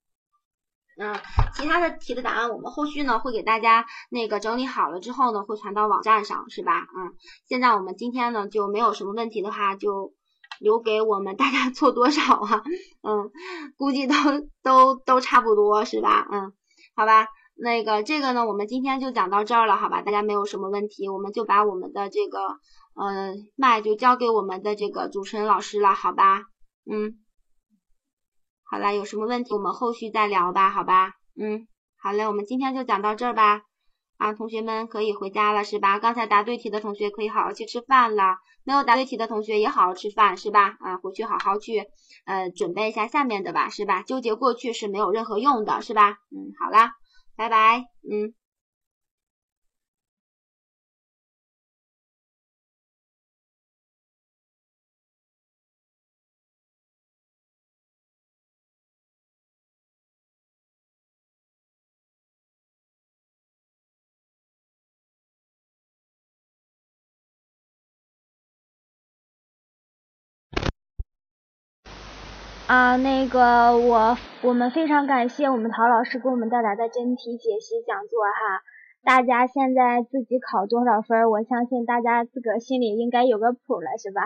嗯，其他的题的答案我们后续呢会给大家那个整理好了之后呢会传到网站上，是吧？嗯，现在我们今天呢就没有什么问题的话，就留给我们大家 做多少啊？嗯，估计都都都差不多是吧？嗯，好吧，那个这个呢我们今天就讲到这儿了，好吧？大家没有什么问题，我们就把我们的这个嗯麦就交给我们的这个主持人老师了，好吧？嗯。好啦，有什么问题我们后续再聊吧，好吧？嗯，好嘞，我们今天就讲到这儿吧。啊，同学们可以回家了，是吧？刚才答对题的同学可以好好去吃饭了，没有答对题的同学也好好吃饭，是吧？啊，回去好好去呃准备一下下面的吧，是吧？纠结过去是没有任何用的，是吧？嗯，好啦，拜拜，嗯。啊，那个我我们非常感谢我们陶老师给我们带来的真题解析讲座哈。大家现在自己考多少分？我相信大家自个儿心里应该有个谱了，是吧？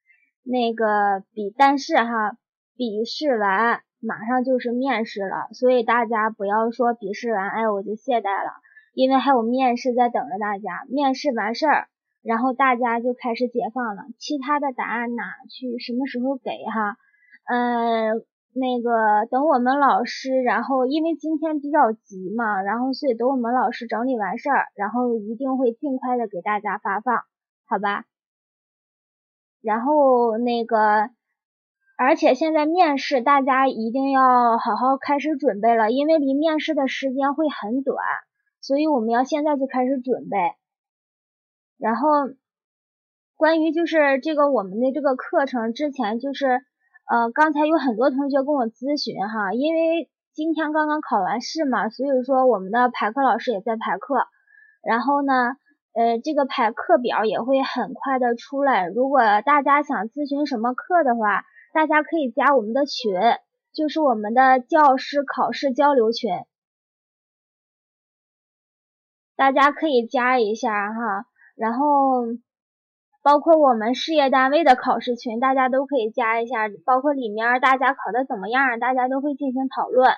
那个笔，但是哈，笔试完马上就是面试了，所以大家不要说笔试完，哎，我就懈怠了，因为还有面试在等着大家。面试完事儿，然后大家就开始解放了，其他的答案哪去？什么时候给哈？嗯，那个等我们老师，然后因为今天比较急嘛，然后所以等我们老师整理完事儿，然后一定会尽快的给大家发放，好吧？然后那个，而且现在面试大家一定要好好开始准备了，因为离面试的时间会很短，所以我们要现在就开始准备。然后，关于就是这个我们的这个课程之前就是。呃，刚才有很多同学跟我咨询哈，因为今天刚刚考完试嘛，所以说我们的排课老师也在排课，然后呢，呃，这个排课表也会很快的出来。如果大家想咨询什么课的话，大家可以加我们的群，就是我们的教师考试交流群，大家可以加一下哈，然后。包括我们事业单位的考试群，大家都可以加一下。包括里面大家考的怎么样，大家都会进行讨论。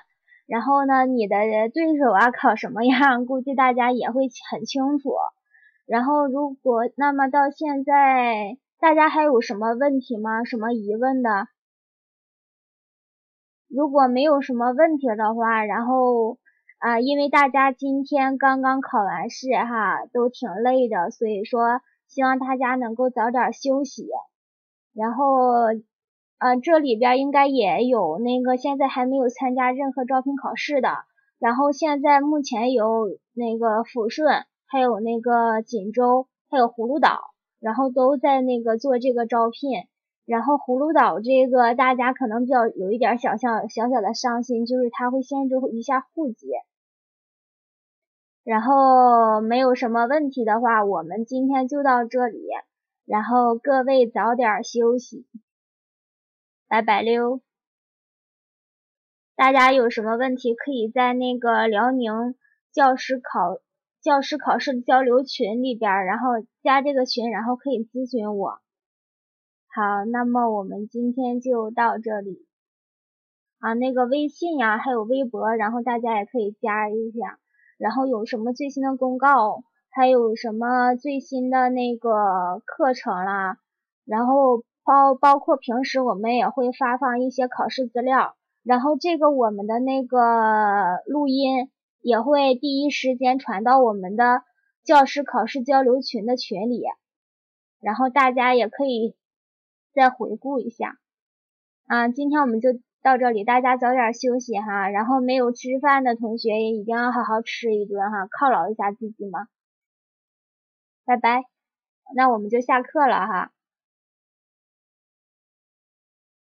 然后呢，你的对手啊考什么样，估计大家也会很清楚。然后如果那么到现在，大家还有什么问题吗？什么疑问的？如果没有什么问题的话，然后啊，因为大家今天刚刚考完试哈，都挺累的，所以说。希望大家能够早点休息，然后，呃，这里边应该也有那个现在还没有参加任何招聘考试的，然后现在目前有那个抚顺，还有那个锦州，还有葫芦岛，然后都在那个做这个招聘，然后葫芦岛这个大家可能比较有一点小小小小的伤心，就是它会限制一下户籍。然后没有什么问题的话，我们今天就到这里。然后各位早点休息，拜拜溜。大家有什么问题可以在那个辽宁教师考教师考试交流群里边，然后加这个群，然后可以咨询我。好，那么我们今天就到这里。啊，那个微信呀，还有微博，然后大家也可以加一下。然后有什么最新的公告，还有什么最新的那个课程啦，然后包包括平时我们也会发放一些考试资料。然后这个我们的那个录音也会第一时间传到我们的教师考试交流群的群里，然后大家也可以再回顾一下。啊，今天我们就。到这里，大家早点休息哈。然后没有吃饭的同学也一定要好好吃一顿哈，犒劳一下自己嘛。拜拜，那我们就下课了哈。